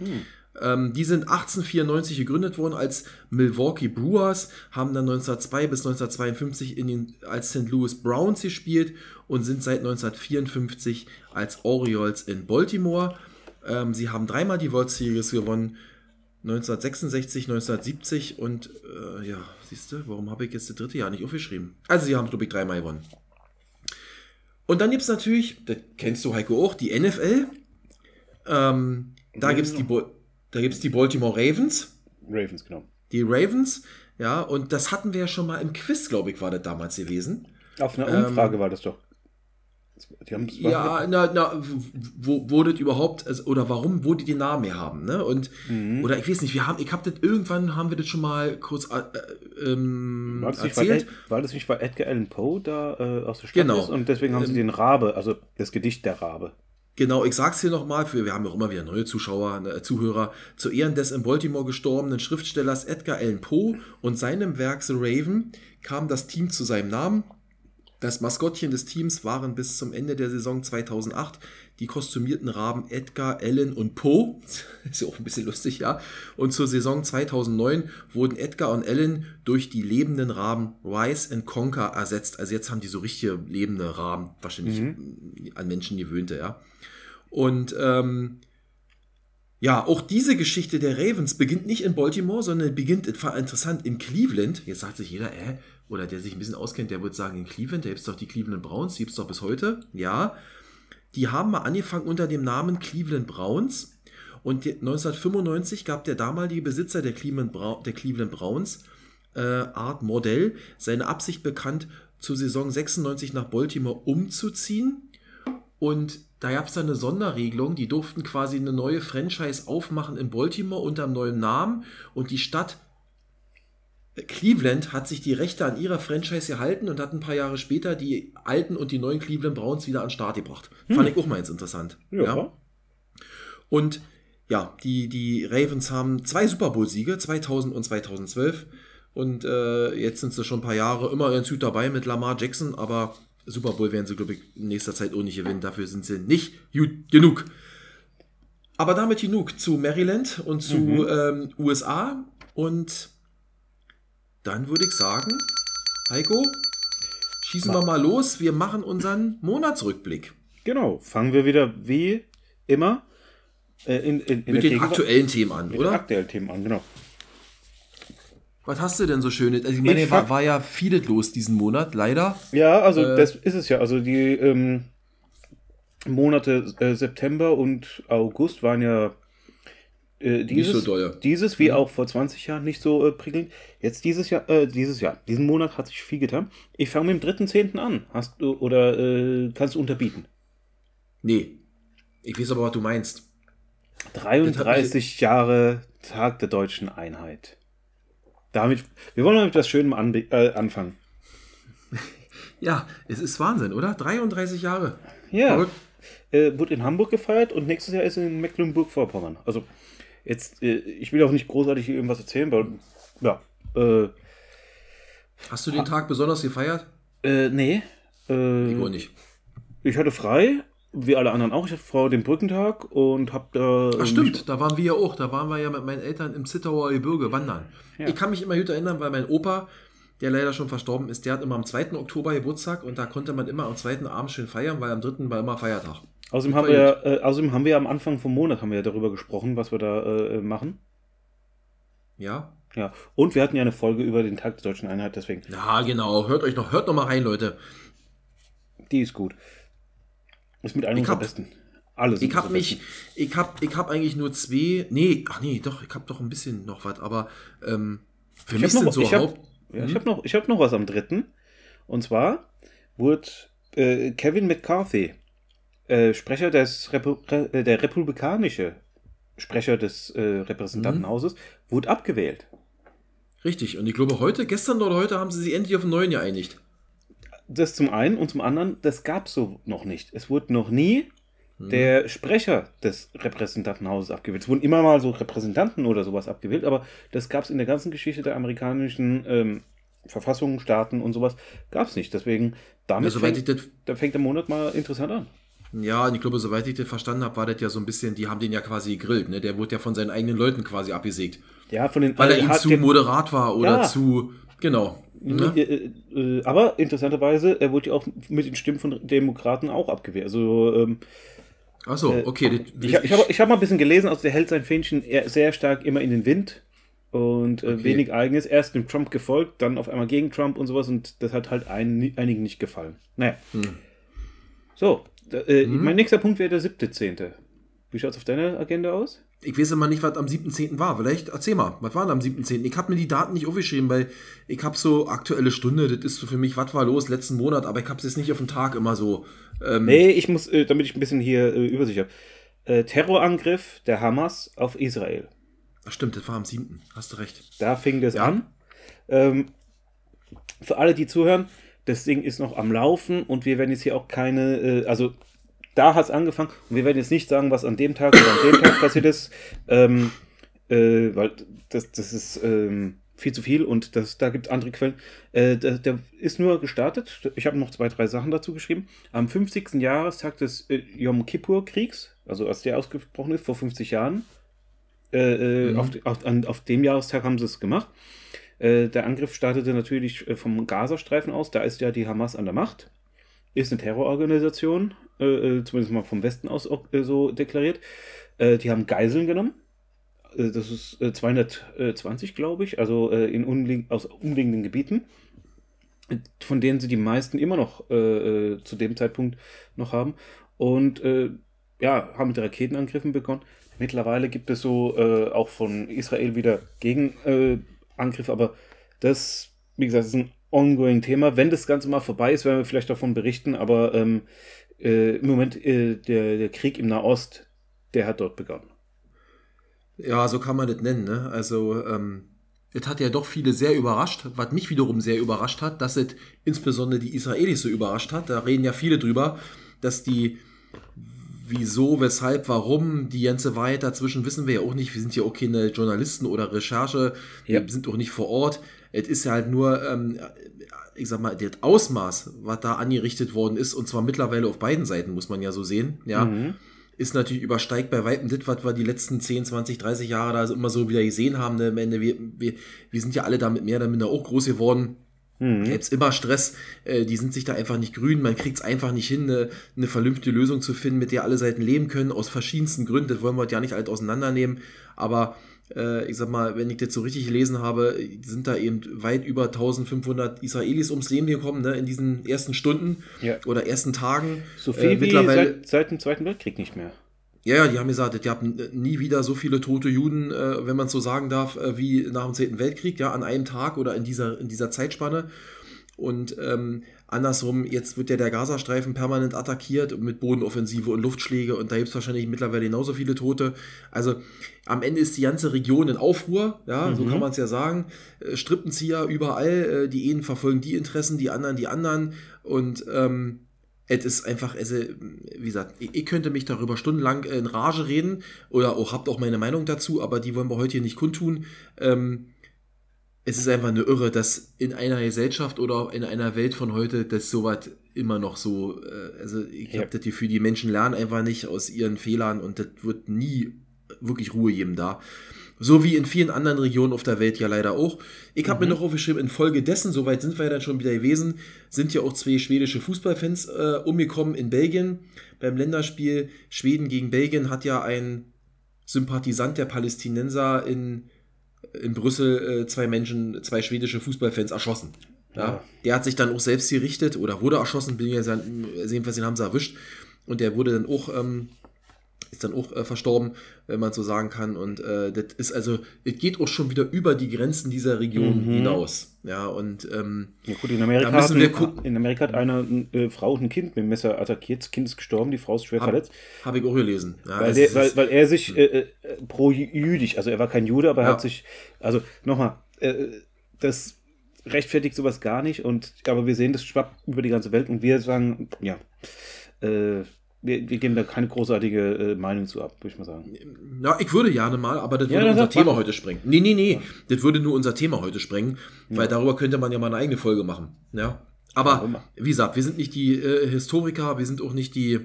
[SPEAKER 4] Ähm, die sind 1894 gegründet worden als Milwaukee Brewers, haben dann 1902 bis 1952 in den, als St. Louis Browns gespielt und sind seit 1954 als Orioles in Baltimore. Ähm, sie haben dreimal die World Series gewonnen. 1966, 1970 und äh, ja, siehst du, warum habe ich jetzt das dritte Jahr nicht aufgeschrieben? Also sie haben, glaube ich, dreimal gewonnen. Und dann gibt es natürlich, das kennst du Heiko auch, die NFL. Ähm, da gibt es die, Bo- da gibt's die Baltimore Ravens.
[SPEAKER 2] Ravens, genau.
[SPEAKER 4] Die Ravens, ja, und das hatten wir ja schon mal im Quiz, glaube ich, war das damals gewesen.
[SPEAKER 2] Auf einer
[SPEAKER 4] Ähm,
[SPEAKER 2] Umfrage war das doch.
[SPEAKER 4] Ja, na, na, wo, wo das überhaupt, also, oder warum, wo die den Namen haben, ne? Und,
[SPEAKER 2] Mhm.
[SPEAKER 4] oder ich weiß nicht, wir haben, ich habe das, irgendwann haben wir das schon mal kurz äh, äh, ähm,
[SPEAKER 2] War das,
[SPEAKER 4] erzählt.
[SPEAKER 2] Ed, war das nicht, weil Edgar Allan Poe da äh, aus der Stadt
[SPEAKER 4] Genau.
[SPEAKER 2] ist und deswegen haben sie
[SPEAKER 4] Ähm,
[SPEAKER 2] den Rabe, also das Gedicht der Rabe.
[SPEAKER 4] Genau, ich sag's hier nochmal, für wir haben ja auch immer wieder neue Zuschauer, ne, Zuhörer, zu Ehren des in Baltimore gestorbenen Schriftstellers Edgar Allan Poe und seinem Werk The Raven kam das Team zu seinem Namen. Das Maskottchen des Teams waren bis zum Ende der Saison 2008 die kostümierten Raben Edgar, Allan und Poe. Ist ja auch ein bisschen lustig, ja. Und zur Saison 2009 wurden Edgar und Allan durch die lebenden Raben Rise and Conquer ersetzt. Also jetzt haben die so richtige lebende Raben, wahrscheinlich an Menschen gewöhnte, ja. Und ähm, ja, auch diese Geschichte der Ravens beginnt nicht in Baltimore, sondern beginnt interessant in Cleveland. Jetzt sagt sich jeder, äh, oder der sich ein bisschen auskennt, der wird sagen, in Cleveland, da gibt es doch die Cleveland Browns, die gibt es doch bis heute. Ja, die haben mal angefangen unter dem Namen Cleveland Browns. Und die- 1995 gab der damalige Besitzer der Cleveland, Brau der Cleveland Browns, äh, Art Modell, seine Absicht bekannt, zur Saison 96 nach Baltimore umzuziehen. Und da gab es dann eine Sonderregelung, die durften quasi eine neue Franchise aufmachen in Baltimore unter einem neuen Namen und die Stadt Cleveland hat sich die Rechte an ihrer Franchise gehalten und hat ein paar Jahre später die alten und die neuen Cleveland Browns wieder an den Start gebracht. Fand ich auch mal interessant.
[SPEAKER 2] Ja.
[SPEAKER 4] Und ja, die, die Ravens haben zwei Super Bowl-Siege, 2000 und 2012. Und äh, jetzt sind sie schon ein paar Jahre immer ganz gut dabei mit Lamar Jackson, aber Super Bowl werden sie, glaube ich, in nächster Zeit auch nicht gewinnen. Dafür sind sie nicht gut genug. Aber damit genug zu Maryland und zu ähm, USA. Und dann würde ich sagen, Heiko, schießen wir mal los. Wir machen unseren Monatsrückblick.
[SPEAKER 2] Genau, fangen wir wieder wie immer äh, in, in, in
[SPEAKER 4] Mit den
[SPEAKER 2] Gegenwart-
[SPEAKER 4] aktuellen Themen an,
[SPEAKER 2] mit den
[SPEAKER 4] oder?
[SPEAKER 2] aktuellen Themen an, genau.
[SPEAKER 4] Was hast du denn so Schönes? Also ich meine,
[SPEAKER 2] Ich
[SPEAKER 4] war, war ja vieles los diesen Monat, leider.
[SPEAKER 2] Ja, also
[SPEAKER 4] Äh,
[SPEAKER 2] das ist es ja. Also die ähm, Monate äh, September und August waren ja äh, dieses,
[SPEAKER 4] so
[SPEAKER 2] dieses wie auch vor 20 Jahren nicht so äh, prickelnd. Jetzt dieses Jahr, äh, dieses Jahr, diesen Monat hat sich viel getan. Ich fange mit dem 3.10. an. Hast du oder äh, kannst du unterbieten?
[SPEAKER 4] Nee. Ich weiß aber, was du meinst.
[SPEAKER 2] 33 Jahre Tag der deutschen Einheit. Damit, wir wollen mal mit was Schönem anbe- äh, anfangen.
[SPEAKER 4] Ja, es ist Wahnsinn, oder? 33 Jahre.
[SPEAKER 2] Ja.
[SPEAKER 4] Verrückt.
[SPEAKER 2] äh, wird in Hamburg gefeiert und nächstes Jahr ist in Mecklenburg-Vorpommern. Also jetzt, äh, ich will auch nicht großartig irgendwas erzählen, weil, ja, äh,
[SPEAKER 4] Hast du den Tag besonders gefeiert?
[SPEAKER 2] äh, nee. Äh,
[SPEAKER 4] Ich wohl nicht.
[SPEAKER 2] ich hatte frei, wie alle anderen auch. Ich hatte vor dem Brückentag und hab da.
[SPEAKER 4] Ach stimmt, da waren wir ja auch. Da waren wir ja mit meinen Eltern im Zittauer Gebirge wandern.
[SPEAKER 2] Ja.
[SPEAKER 4] Ich kann mich immer gut erinnern, weil mein Opa, der leider schon verstorben ist, der hat immer am 2. Oktober Geburtstag und da konnte man immer am 2. Abend schön feiern, weil am 3. war immer Feiertag.
[SPEAKER 2] Außerdem haben, wir, ja, äh, außerdem haben wir am Anfang vom Monat haben wir ja darüber gesprochen, was wir da äh, machen.
[SPEAKER 4] Ja?
[SPEAKER 2] Ja. Und wir hatten ja eine Folge über den Tag der deutschen Einheit, deswegen.
[SPEAKER 4] Ja, genau. Hört euch noch, hört noch mal rein, Leute.
[SPEAKER 2] Die ist gut. Ist mit einem
[SPEAKER 4] Ich
[SPEAKER 2] unserer
[SPEAKER 4] hab-
[SPEAKER 2] besten. Alle sind
[SPEAKER 4] Ich habe mich, ich habe ich hab eigentlich nur zwei, nee, ach nee, doch, ich habe doch ein bisschen noch was, aber ähm, für
[SPEAKER 2] Ich
[SPEAKER 4] mich
[SPEAKER 2] hab
[SPEAKER 4] sind
[SPEAKER 2] noch-
[SPEAKER 4] so
[SPEAKER 2] ich hab-
[SPEAKER 4] Haupt...
[SPEAKER 2] Ja,
[SPEAKER 4] Hm?
[SPEAKER 2] ich habe noch, ich hab noch was am dritten. Und zwar wurde äh, Kevin McCarthy, äh, Sprecher des Repu Re äh, der Republikanische Sprecher des äh, Repräsentantenhauses, wurde abgewählt.
[SPEAKER 4] Richtig. Und ich glaube, heute, gestern oder heute haben sie sich endlich auf den neuen geeinigt.
[SPEAKER 2] Das zum einen und zum anderen, das gab es so noch nicht. Es wurde noch nie der Sprecher des Repräsentantenhauses abgewählt. Es wurden immer mal so Repräsentanten oder sowas abgewählt, aber das gab es in der ganzen Geschichte der amerikanischen ähm, Verfassungen, Staaten und sowas, gab es nicht. Deswegen, damit
[SPEAKER 4] Ja,
[SPEAKER 2] fängt,
[SPEAKER 4] ich das-
[SPEAKER 2] da fängt der Monat mal interessant an.
[SPEAKER 4] Ja, und ich glaube, soweit ich das verstanden habe, war das ja so ein bisschen, die haben den ja quasi gegrillt, ne? Der wurde ja von seinen eigenen Leuten quasi abgesägt.
[SPEAKER 2] Ja, von den
[SPEAKER 4] Weil er ihm zu
[SPEAKER 2] der-
[SPEAKER 4] moderat war oder
[SPEAKER 2] Ja.
[SPEAKER 4] zu. Genau. Ne?
[SPEAKER 2] Äh, äh, äh, aber interessanterweise, er wurde ja auch mit den Stimmen von Demokraten auch abgewehrt. Also ähm,
[SPEAKER 4] Achso, okay. das-
[SPEAKER 2] ich, ich habe ich hab mal ein bisschen gelesen, also der hält sein Fähnchen sehr stark immer in den Wind und äh,
[SPEAKER 4] Okay.
[SPEAKER 2] wenig eigenes. Erst dem Trump gefolgt, dann auf einmal gegen Trump und sowas und das hat halt ein, einigen nicht gefallen. Naja.
[SPEAKER 4] Hm.
[SPEAKER 2] So, äh, mein nächster Punkt wäre der siebte Zehnte. Wie schaut es auf deiner Agenda aus?
[SPEAKER 4] Ich weiß immer nicht, was am 7.10. war. Vielleicht erzähl mal, was war denn am 7.10.? Ich habe mir die Daten nicht aufgeschrieben, weil ich habe so aktuelle Stunde, das ist so für mich, was war los letzten Monat, aber ich habe es jetzt nicht auf den Tag immer so. Ähm,
[SPEAKER 2] Nee, ich muss, äh, damit ich ein bisschen hier äh, Übersicht habe. Äh, Terrorangriff der Hamas auf Israel.
[SPEAKER 4] Ach stimmt, das war am 7. Hast du recht.
[SPEAKER 2] Da fing das
[SPEAKER 4] Ja.
[SPEAKER 2] an. Ähm, für alle, die zuhören, das Ding ist noch am Laufen und wir werden jetzt hier auch keine, äh, also da hat es angefangen und wir werden jetzt nicht sagen, was an dem Tag oder an dem Tag passiert ist, ähm, äh, weil das, das ist ähm, viel zu viel und das, da gibt es andere Quellen. Äh, der, der ist nur gestartet. Ich habe noch zwei, drei Sachen dazu geschrieben. Am 50. Jahrestag des äh, Yom Kippur-Kriegs, also als der ausgebrochen ist, vor 50 Jahren, äh, äh, auf, auf, an, auf dem Jahrestag haben sie es gemacht. Äh, der Angriff startete natürlich vom Gazastreifen aus. Da ist ja die Hamas an der Macht. Ist eine Terrororganisation, äh, äh, zumindest mal vom Westen aus äh, so deklariert. Äh, die haben Geiseln genommen. Äh, das ist äh, 220, glaube ich, also äh, in umlieg aus umliegenden Gebieten, von denen sie die meisten immer noch äh, äh, zu dem Zeitpunkt noch haben. Und äh, ja, haben mit Raketenangriffen begonnen. Mittlerweile gibt es so äh, auch von Israel wieder Gegenangriffe, äh, Angriffe, aber das, wie gesagt, ist ein ongoing Thema. Wenn das Ganze mal vorbei ist, werden wir vielleicht davon berichten, aber ähm, äh, im Moment äh, der, der Krieg im Nahost, der hat dort begonnen.
[SPEAKER 4] Ja, so kann man das nennen. Ne? Also, ähm, es hat ja doch viele sehr überrascht, was mich wiederum sehr überrascht hat, dass es insbesondere die Israelis so überrascht hat. Da reden ja viele drüber, dass die wieso, weshalb, warum, die ganze Wahrheit dazwischen wissen wir ja auch nicht. Wir sind ja auch keine Journalisten oder Recherche,
[SPEAKER 2] Ja.
[SPEAKER 4] wir sind auch nicht vor Ort. Es ist ja halt nur, ähm, ich sag mal, das Ausmaß, was da angerichtet worden ist, und zwar mittlerweile auf beiden Seiten, muss man ja so sehen, ja,
[SPEAKER 2] Mhm.
[SPEAKER 4] ist natürlich übersteigt bei Weitem das, was wir die letzten 10, 20, 30 Jahre da immer so wieder gesehen haben. Ne? Am Ende, wir, wir, wir sind ja alle damit mehr oder minder auch groß geworden.
[SPEAKER 2] Mhm.
[SPEAKER 4] Gibt's immer Stress, äh, die sind sich da einfach nicht grün, man kriegt es einfach nicht hin, eine, eine vernünftige Lösung zu finden, mit der alle Seiten leben können, aus verschiedensten Gründen, das wollen wir heute ja nicht alt auseinandernehmen, aber ich sag mal, wenn ich das so richtig gelesen habe, sind da eben weit über 1500 Israelis ums Leben gekommen, ne, in diesen ersten Stunden
[SPEAKER 2] Ja.
[SPEAKER 4] oder ersten Tagen.
[SPEAKER 2] So viel
[SPEAKER 4] Äh,
[SPEAKER 2] wie
[SPEAKER 4] mittlerweile-
[SPEAKER 2] seit, seit dem Zweiten Weltkrieg nicht mehr.
[SPEAKER 4] Ja, ja, die haben gesagt, es gab n- nie wieder so viele tote Juden, äh, wenn man es so sagen darf, äh, wie nach dem Zweiten Weltkrieg, ja, an einem Tag oder in dieser, in dieser Zeitspanne. Und ähm, andersrum, jetzt wird ja der Gazastreifen permanent attackiert mit Bodenoffensive und Luftschläge und da gibt es wahrscheinlich mittlerweile genauso viele Tote. Also am Ende ist die ganze Region in Aufruhr, ja, so
[SPEAKER 2] Mhm.
[SPEAKER 4] kann man es ja sagen. Äh, Strippenzieher überall, äh, die einen verfolgen die Interessen, die anderen die anderen und ähm, es ist einfach, also, wie gesagt, ich, ich könnte mich darüber stundenlang in Rage reden oder auch habt auch meine Meinung dazu, aber die wollen wir heute hier nicht kundtun. Ähm, es ist einfach eine Irre, dass in einer Gesellschaft oder in einer Welt von heute das sowas immer noch so, äh, also ich
[SPEAKER 2] Ja.
[SPEAKER 4] habe das Gefühl, die Menschen lernen einfach nicht aus ihren Fehlern und das wird nie wirklich Ruhe geben da. So wie in vielen anderen Regionen auf der Welt ja leider auch. Ich habe mir noch aufgeschrieben, infolgedessen, soweit sind wir ja dann schon wieder gewesen, sind ja auch zwei schwedische Fußballfans äh, umgekommen in Belgien. Beim Länderspiel Schweden gegen Belgien hat ja ein Sympathisant der Palästinenser in, in Brüssel äh, zwei Menschen, zwei schwedische Fußballfans erschossen. Ja.
[SPEAKER 2] Ja.
[SPEAKER 4] Der hat sich dann auch selbst gerichtet oder wurde erschossen, bin ja jedenfalls den haben sie erwischt. Und der wurde dann auch, ähm, ist dann auch äh, verstorben, wenn man so sagen kann. Und äh, das ist also, es geht auch schon wieder über die Grenzen dieser Region
[SPEAKER 2] Mhm.
[SPEAKER 4] hinaus. Ja, und ähm,
[SPEAKER 2] Ja gut, in Amerika,
[SPEAKER 4] Da müssen
[SPEAKER 2] hat,
[SPEAKER 4] wir gucken.
[SPEAKER 2] in Amerika hat eine äh, Frau und ein Kind mit dem Messer attackiert. Das Kind ist gestorben, die Frau ist schwer
[SPEAKER 4] Hab-
[SPEAKER 2] verletzt.
[SPEAKER 4] habe ich auch gelesen. Ja,
[SPEAKER 2] Weil,
[SPEAKER 4] es
[SPEAKER 2] der, weil, weil er sich äh, äh, pro-jüdisch, also er war kein Jude, aber er
[SPEAKER 4] Ja.
[SPEAKER 2] hat sich, also nochmal, äh, das rechtfertigt sowas gar nicht. Und aber wir sehen, das schwappt über die ganze Welt und wir sagen, ja, äh, wir, wir geben da keine großartige äh, Meinung zu ab, würde ich mal sagen.
[SPEAKER 4] Ja, ich würde gerne mal, aber das
[SPEAKER 2] Ja,
[SPEAKER 4] würde
[SPEAKER 2] dann
[SPEAKER 4] unser
[SPEAKER 2] sag
[SPEAKER 4] Thema heute sprengen. Nee, nee, nee, das würde nur unser Thema heute sprengen, weil darüber könnte man ja mal eine eigene Folge machen. Ja. Aber wie gesagt, wir sind nicht die äh, Historiker, wir sind auch nicht die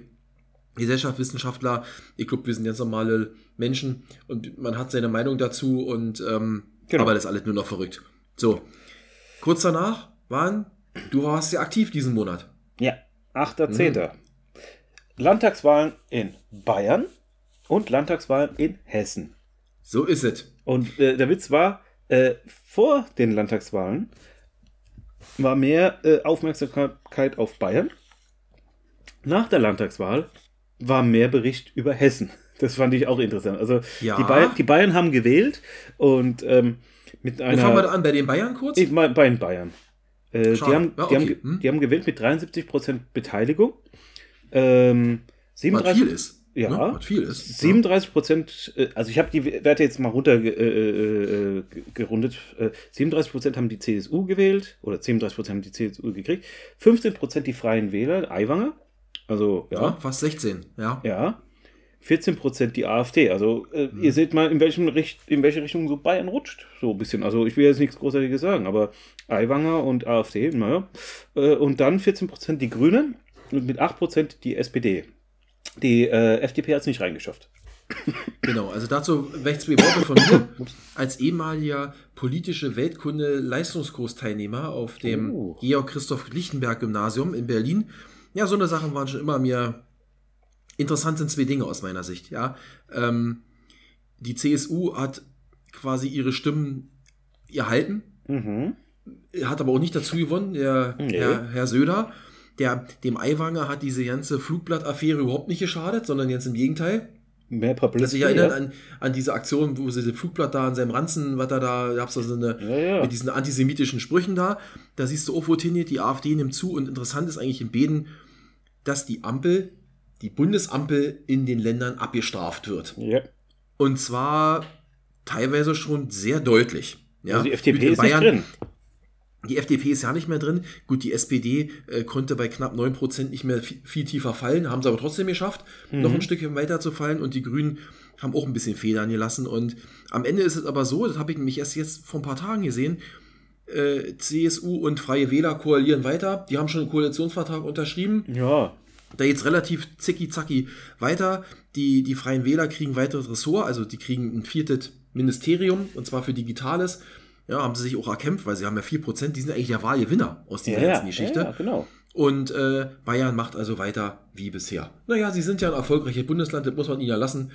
[SPEAKER 4] Gesellschaftswissenschaftler. Ich glaube, wir sind ganz normale Menschen und man hat seine Meinung dazu und ähm,
[SPEAKER 2] Genau.
[SPEAKER 4] aber das ist alles nur noch verrückt. So, kurz danach waren, du warst ja aktiv diesen Monat.
[SPEAKER 2] Ja, 8.10. Landtagswahlen in Bayern und Landtagswahlen in Hessen.
[SPEAKER 4] So ist es.
[SPEAKER 2] Und äh, der Witz war, äh, vor den Landtagswahlen war mehr äh, Aufmerksamkeit auf Bayern. Nach der Landtagswahl war mehr Bericht über Hessen. Das fand ich auch interessant. Also
[SPEAKER 4] Ja.
[SPEAKER 2] die, Bayern, die Bayern haben gewählt und ähm, mit
[SPEAKER 4] Wo fangen wir da
[SPEAKER 2] einer...
[SPEAKER 4] an? Bei den Bayern kurz?
[SPEAKER 2] Ich bei den Bayern. Äh, die, haben,
[SPEAKER 4] Ja,
[SPEAKER 2] die, haben,
[SPEAKER 4] okay. Hm.
[SPEAKER 2] die haben gewählt mit 73% Beteiligung. Ähm,
[SPEAKER 4] Was
[SPEAKER 2] 37,
[SPEAKER 4] viel ist.
[SPEAKER 2] Ja.
[SPEAKER 4] Ne? Was viel ist.
[SPEAKER 2] 37 Prozent, äh, also ich habe die Werte jetzt mal runter äh, äh, äh, gerundet. Äh, 37 Prozent haben die CSU gewählt oder 37 Prozent haben die CSU gekriegt. 15 Prozent die Freien Wähler, Aiwanger. Also
[SPEAKER 4] Ja,
[SPEAKER 2] ja,
[SPEAKER 4] fast 16. Ja.
[SPEAKER 2] ja. 14 Prozent die AfD. Also äh,
[SPEAKER 4] Mhm.
[SPEAKER 2] ihr seht mal, in, welchem Richt in welche Richtung so Bayern rutscht. So ein bisschen. Also ich will jetzt nichts Großartiges sagen, aber Aiwanger und AfD, naja. Äh, und dann 14 Prozent die Grünen mit 8 Prozent die SPD. Die äh, FDP hat es nicht reingeschafft.
[SPEAKER 4] Genau, also dazu vielleicht zwei Worte von mir. Als ehemaliger politische Weltkunde-Leistungskursteilnehmer auf dem
[SPEAKER 2] Oh.
[SPEAKER 4] Georg Christoph Lichtenberg Gymnasium in Berlin. Ja, so eine Sachen waren schon immer mir interessant sind zwei Dinge aus meiner Sicht. Ja, ähm, die CSU hat quasi ihre Stimmen erhalten,
[SPEAKER 2] Mhm.
[SPEAKER 4] hat aber auch nicht dazu gewonnen, der
[SPEAKER 2] Nee.
[SPEAKER 4] Herr, Herr Söder. Der, dem Aiwanger hat diese ganze Flugblattaffäre überhaupt nicht geschadet, sondern ganz im Gegenteil.
[SPEAKER 2] Mehr Publicity.
[SPEAKER 4] sich erinnern
[SPEAKER 2] ja.
[SPEAKER 4] an, an diese Aktion, wo sie das Flugblatt da an seinem Ranzen, was da da, gab es da so eine,
[SPEAKER 2] Ja, ja.
[SPEAKER 4] mit diesen antisemitischen Sprüchen da. Da siehst du auch, wo es hingeht, die AfD nimmt zu und interessant ist eigentlich in Beden, dass die Ampel, die Bundesampel in den Ländern abgestraft wird.
[SPEAKER 2] ja.
[SPEAKER 4] Und zwar teilweise schon sehr deutlich. Ja,
[SPEAKER 2] Also die FDP ist nicht drin.
[SPEAKER 4] Die FDP ist ja nicht mehr drin. Gut, die SPD äh, konnte bei knapp 9% nicht mehr viel, viel tiefer fallen, haben sie aber trotzdem geschafft, noch ein Stückchen weiter zu fallen. Und die Grünen haben auch ein bisschen Federn gelassen. Und am Ende ist es aber so, das habe ich nämlich erst jetzt vor ein paar Tagen gesehen, äh, CSU und Freie Wähler koalieren weiter. Die haben schon einen Koalitionsvertrag unterschrieben.
[SPEAKER 2] Ja.
[SPEAKER 4] Da jetzt relativ zicki-zacki weiter. Die, die Freien Wähler kriegen weiteres Ressort, also die kriegen ein viertes Ministerium, und zwar für Digitales. Ja, haben sie sich auch erkämpft, weil sie haben ja 4%, die sind eigentlich der Wahlgewinner aus dieser
[SPEAKER 2] Ja,
[SPEAKER 4] ganzen Geschichte.
[SPEAKER 2] ja, genau.
[SPEAKER 4] Und äh, Bayern macht also weiter wie bisher. Naja, sie sind ja ein erfolgreiches Bundesland, das muss man ihnen ja lassen.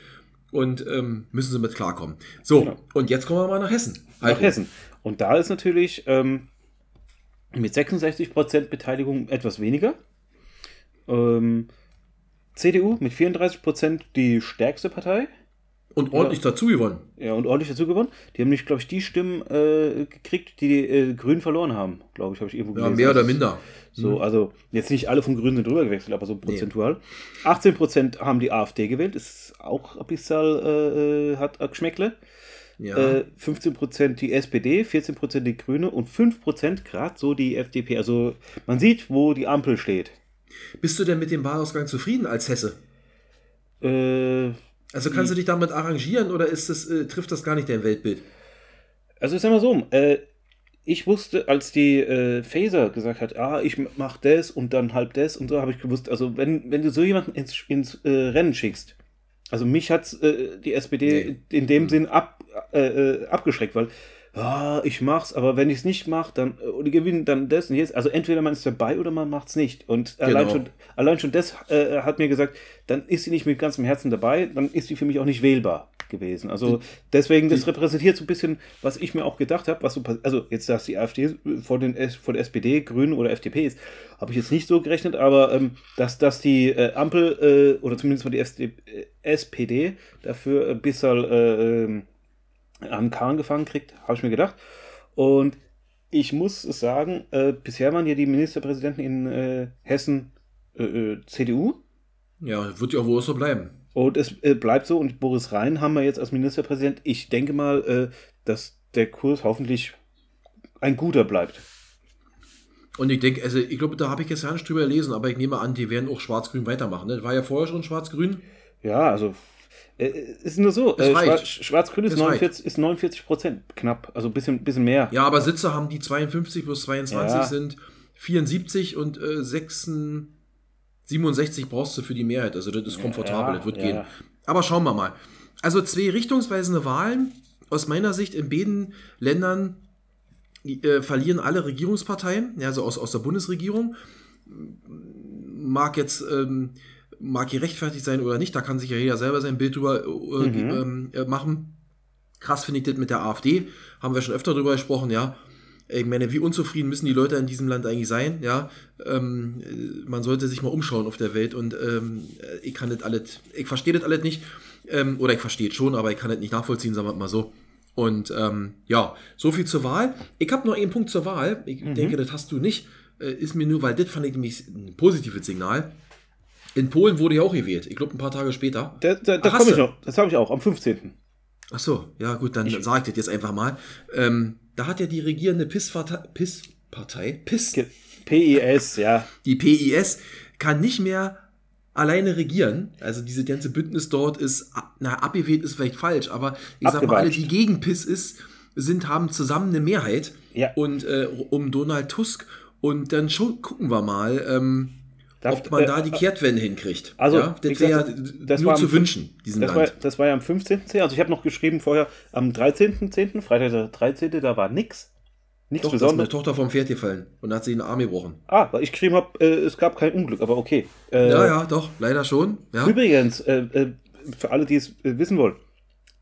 [SPEAKER 4] Und ähm, müssen sie mit klarkommen. So,
[SPEAKER 2] Genau.
[SPEAKER 4] und jetzt kommen wir mal nach Hessen.
[SPEAKER 2] Nach
[SPEAKER 4] Heiko.
[SPEAKER 2] Hessen. Und da ist natürlich ähm, mit 66% Beteiligung etwas weniger. Ähm, CDU mit 34% die stärkste Partei.
[SPEAKER 4] Und ordentlich dazu gewonnen.
[SPEAKER 2] Ja, und ordentlich dazu gewonnen. Die haben nicht, glaube ich, die Stimmen äh, gekriegt, die die äh, Grünen verloren haben. Glaube ich, habe ich irgendwo
[SPEAKER 4] Ja,
[SPEAKER 2] gelesen.
[SPEAKER 4] mehr oder minder.
[SPEAKER 2] So, also jetzt nicht alle von Grünen sind drüber gewechselt, aber so prozentual. 18% haben die AfD gewählt, ist auch ein bisschen, äh, äh, hat ein Geschmäckle.
[SPEAKER 4] Ja.
[SPEAKER 2] Äh, 15% die SPD, 14% die Grüne und 5% gerade so die FDP. Also man sieht, wo die Ampel steht.
[SPEAKER 4] Bist du denn mit dem Wahlausgang zufrieden als Hesse?
[SPEAKER 2] Äh,
[SPEAKER 4] Also kannst du dich damit arrangieren oder ist das, äh, trifft das gar nicht dein Weltbild?
[SPEAKER 2] also ich sag mal so, äh, ich wusste, als die äh, Phaser gesagt hat, ah, ich mach das und dann halb das und so, habe ich gewusst, also wenn, wenn du so jemanden ins, ins äh, Rennen schickst, also mich hat äh, die SPD in dem Sinn ab, äh, äh, abgeschreckt, weil ja, ich mach's, aber wenn ich es nicht mache, dann äh, oder gewinne dann das und jetzt. Also entweder man ist dabei oder man macht's nicht. Und allein
[SPEAKER 4] Genau.
[SPEAKER 2] schon, allein schon das äh, hat mir gesagt, dann ist sie nicht mit ganzem Herzen dabei, dann ist sie für mich auch nicht wählbar. gewesen. Also deswegen, das repräsentiert so ein bisschen, was ich mir auch gedacht habe, was so pass- also jetzt, dass die AfD vor, den, vor der SPD, Grünen oder FDP ist, habe ich jetzt nicht so gerechnet, aber ähm, dass, dass die äh, Ampel äh, oder zumindest mal die SD, äh, SPD dafür ein bisschen äh, ähm, an Kahn gefangen kriegt, habe ich mir gedacht. Und ich muss sagen, äh, bisher waren ja die Ministerpräsidenten in äh, Hessen äh, äh, CDU.
[SPEAKER 4] Ja, wird ja wohl so bleiben.
[SPEAKER 2] Und es äh, bleibt so. Und Boris Rhein haben wir jetzt als Ministerpräsident. Ich denke mal, äh, dass der Kurs hoffentlich ein guter bleibt.
[SPEAKER 4] Und ich denke, also ich glaube, da habe ich jetzt gar nicht drüber gelesen, aber ich nehme an, die werden auch schwarz-grün weitermachen. Ne? War ja vorher schon schwarz-grün.
[SPEAKER 2] Ja, also ist nur so. Äh, Schwarz-Grün ist,
[SPEAKER 4] Es reicht.
[SPEAKER 2] 49 ist 49 Prozent knapp. Also ein bisschen, bisschen mehr.
[SPEAKER 4] Ja, aber Sitze haben die 52 plus 22
[SPEAKER 2] Ja.
[SPEAKER 4] sind 74 und äh, 6, 67 brauchst du für die Mehrheit. Also das ist komfortabel,
[SPEAKER 2] ja,
[SPEAKER 4] das wird
[SPEAKER 2] ja.
[SPEAKER 4] gehen. Aber schauen wir mal. Also zwei richtungsweisende Wahlen. Aus meiner Sicht in beiden Ländern äh, verlieren alle Regierungsparteien, also aus, aus der Bundesregierung. Mag jetzt ähm, mag gerechtfertigt sein oder nicht, da kann sich ja jeder selber sein Bild drüber äh,
[SPEAKER 2] Mhm.
[SPEAKER 4] ähm, äh, machen. Krass finde ich das mit der AfD, haben wir schon öfter drüber gesprochen, ja. Ich meine, wie unzufrieden müssen die Leute in diesem Land eigentlich sein, ja. Ähm, äh, man sollte sich mal umschauen auf der Welt und ähm, äh, ich kann das alles, ich verstehe das alles nicht, ähm, oder ich verstehe es schon, aber ich kann das nicht nachvollziehen, sagen wir mal so. Und ähm, ja, so viel zur Wahl. Ich habe noch einen Punkt zur Wahl. Ich denke, das hast du nicht. Äh, ist mir nur, weil das fand ich nämlich ein positives Signal. In Polen wurde ja auch gewählt. Ich glaube, ein paar Tage später.
[SPEAKER 2] Da, da, da komme ich noch. Das habe ich auch am 15.
[SPEAKER 4] Ach so, ja gut, dann sage ich das jetzt einfach mal. Ähm, da hat ja die regierende PIS-Partei, PIS,
[SPEAKER 2] PIS, ja.
[SPEAKER 4] die PIS, kann nicht mehr alleine regieren. Also diese ganze Bündnis dort ist, na, abgewählt ist vielleicht falsch, aber ich sag mal, alle, die gegen PIS ist, sind, haben zusammen eine Mehrheit.
[SPEAKER 2] Ja.
[SPEAKER 4] Und äh, um Donald Tusk. Und dann schon gucken wir mal, ähm,
[SPEAKER 2] Darf-
[SPEAKER 4] ob man da die Kehrtwende hinkriegt.
[SPEAKER 2] Also,
[SPEAKER 4] ja, das wäre ja nur
[SPEAKER 2] war
[SPEAKER 4] zu wünschen, diesem
[SPEAKER 2] Das war,
[SPEAKER 4] Land.
[SPEAKER 2] das war ja am 15.10. Also ich habe noch geschrieben vorher am 13.10., Freitag der 13., da war nix. Nichts
[SPEAKER 4] Doch, da ist meine
[SPEAKER 2] Besonderes.
[SPEAKER 4] Tochter vom Pferd gefallen und hat sie in den Arm gebrochen.
[SPEAKER 2] Ah, weil ich geschrieben habe, äh, es gab kein Unglück, aber okay. Äh,
[SPEAKER 4] Ja, ja, doch, leider schon. Ja.
[SPEAKER 2] Übrigens, äh, äh, für alle, die es äh, wissen wollen,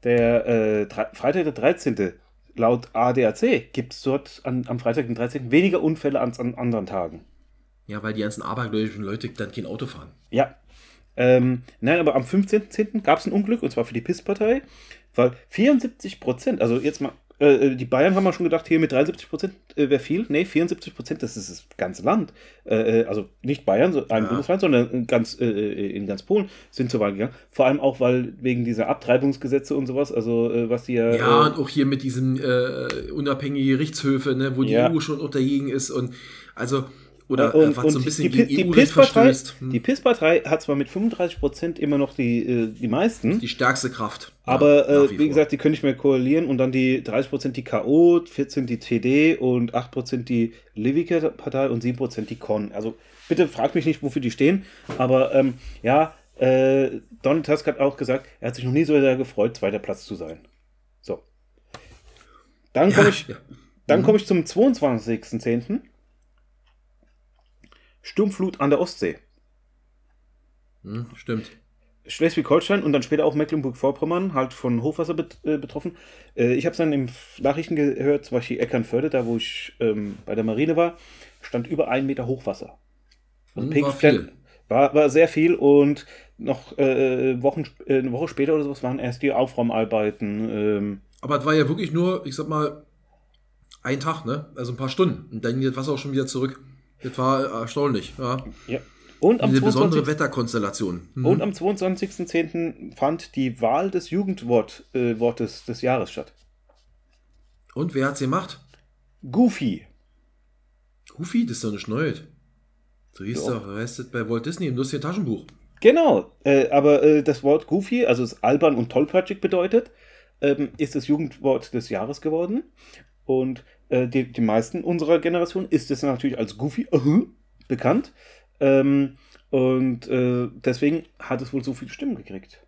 [SPEAKER 2] der Freitag der 13. laut ADAC gibt es dort an, am Freitag den 13. weniger Unfälle als an anderen Tagen.
[SPEAKER 4] Ja, weil die ganzen abergläubischen Leute dann kein Auto fahren.
[SPEAKER 2] Ja. Ähm, nein, aber am 15.10. gab es ein Unglück, und zwar für die PIS-Partei, weil 74 Prozent, also jetzt mal, äh, die Bayern haben wir schon gedacht, hier mit 73 Prozent äh, wäre viel. Nee, 74 Prozent, das ist das ganze Land. Äh, äh, also nicht Bayern, so ein
[SPEAKER 4] Ja.
[SPEAKER 2] Bundesland, sondern ganz, äh, in ganz Polen sind zur Wahl gegangen. Vor allem auch, weil wegen dieser Abtreibungsgesetze und sowas, also äh, was die ja.
[SPEAKER 4] Ja,
[SPEAKER 2] äh,
[SPEAKER 4] und auch hier mit diesen äh, unabhängigen Gerichtshöfe, ne, wo die
[SPEAKER 2] Ja.
[SPEAKER 4] EU schon dagegen ist und also oder
[SPEAKER 2] und, und
[SPEAKER 4] so ein bisschen
[SPEAKER 2] die,
[SPEAKER 4] gegen
[SPEAKER 2] die
[SPEAKER 4] verstößt. Hm.
[SPEAKER 2] die PIS-Partei hat zwar mit 35 Prozent immer noch die, äh, die meisten,
[SPEAKER 4] Die stärkste Kraft.
[SPEAKER 2] Aber
[SPEAKER 4] Ja,
[SPEAKER 2] äh, wie,
[SPEAKER 4] vor.
[SPEAKER 2] gesagt, die können nicht mehr koalieren und dann die 30% die KO, 14% die TD und 8% die Livika-Partei und 7% die Con. Also bitte fragt mich nicht, wofür die stehen, aber ähm, ja, äh, Donald Tusk hat auch gesagt, er hat sich noch nie so sehr gefreut, zweiter Platz zu sein. So. Dann komme ich,
[SPEAKER 4] ja.
[SPEAKER 2] dann komme ich zum 22.10. Sturmflut an der Ostsee.
[SPEAKER 4] Hm, stimmt.
[SPEAKER 2] Schleswig-Holstein und dann später auch Mecklenburg-Vorpommern, halt von Hochwasser bet äh, betroffen. Äh, ich habe es dann im Nachrichten gehört, zum Beispiel Eckernförde, da wo ich ähm, bei der Marine war, stand über einen Meter Hochwasser. Also
[SPEAKER 4] Hm,
[SPEAKER 2] Pink
[SPEAKER 4] war viel.
[SPEAKER 2] War, war sehr viel und noch äh, Wochen, äh, eine Woche später oder sowas waren erst die Aufräumarbeiten. Ähm,
[SPEAKER 4] Aber es war ja wirklich nur, ich sag mal, ein Tag, ne? Also ein paar Stunden. Und dann ging das Wasser auch schon wieder zurück. Das war erstaunlich, ja.
[SPEAKER 2] ja. Und am
[SPEAKER 4] Diese besondere
[SPEAKER 2] 22.
[SPEAKER 4] Wetterkonstellation. Mhm.
[SPEAKER 2] Und am 22.10. fand die Wahl des Jugendwortes äh, des Jahres statt.
[SPEAKER 4] Und wer hat's gemacht?
[SPEAKER 2] Goofy.
[SPEAKER 4] Goofy, das ist doch nicht Neues. So hieß
[SPEAKER 2] Doch.
[SPEAKER 4] heißt bei Walt Disney im lustigen Taschenbuch.
[SPEAKER 2] Genau, äh, aber äh, das Wort Goofy, also es albern und tollpatschig bedeutet, ähm, ist das Jugendwort des Jahres geworden. Und äh, die, die meisten unserer Generation ist es natürlich als Goofy uh, bekannt. Ähm, und äh, deswegen hat es wohl so viele Stimmen gekriegt.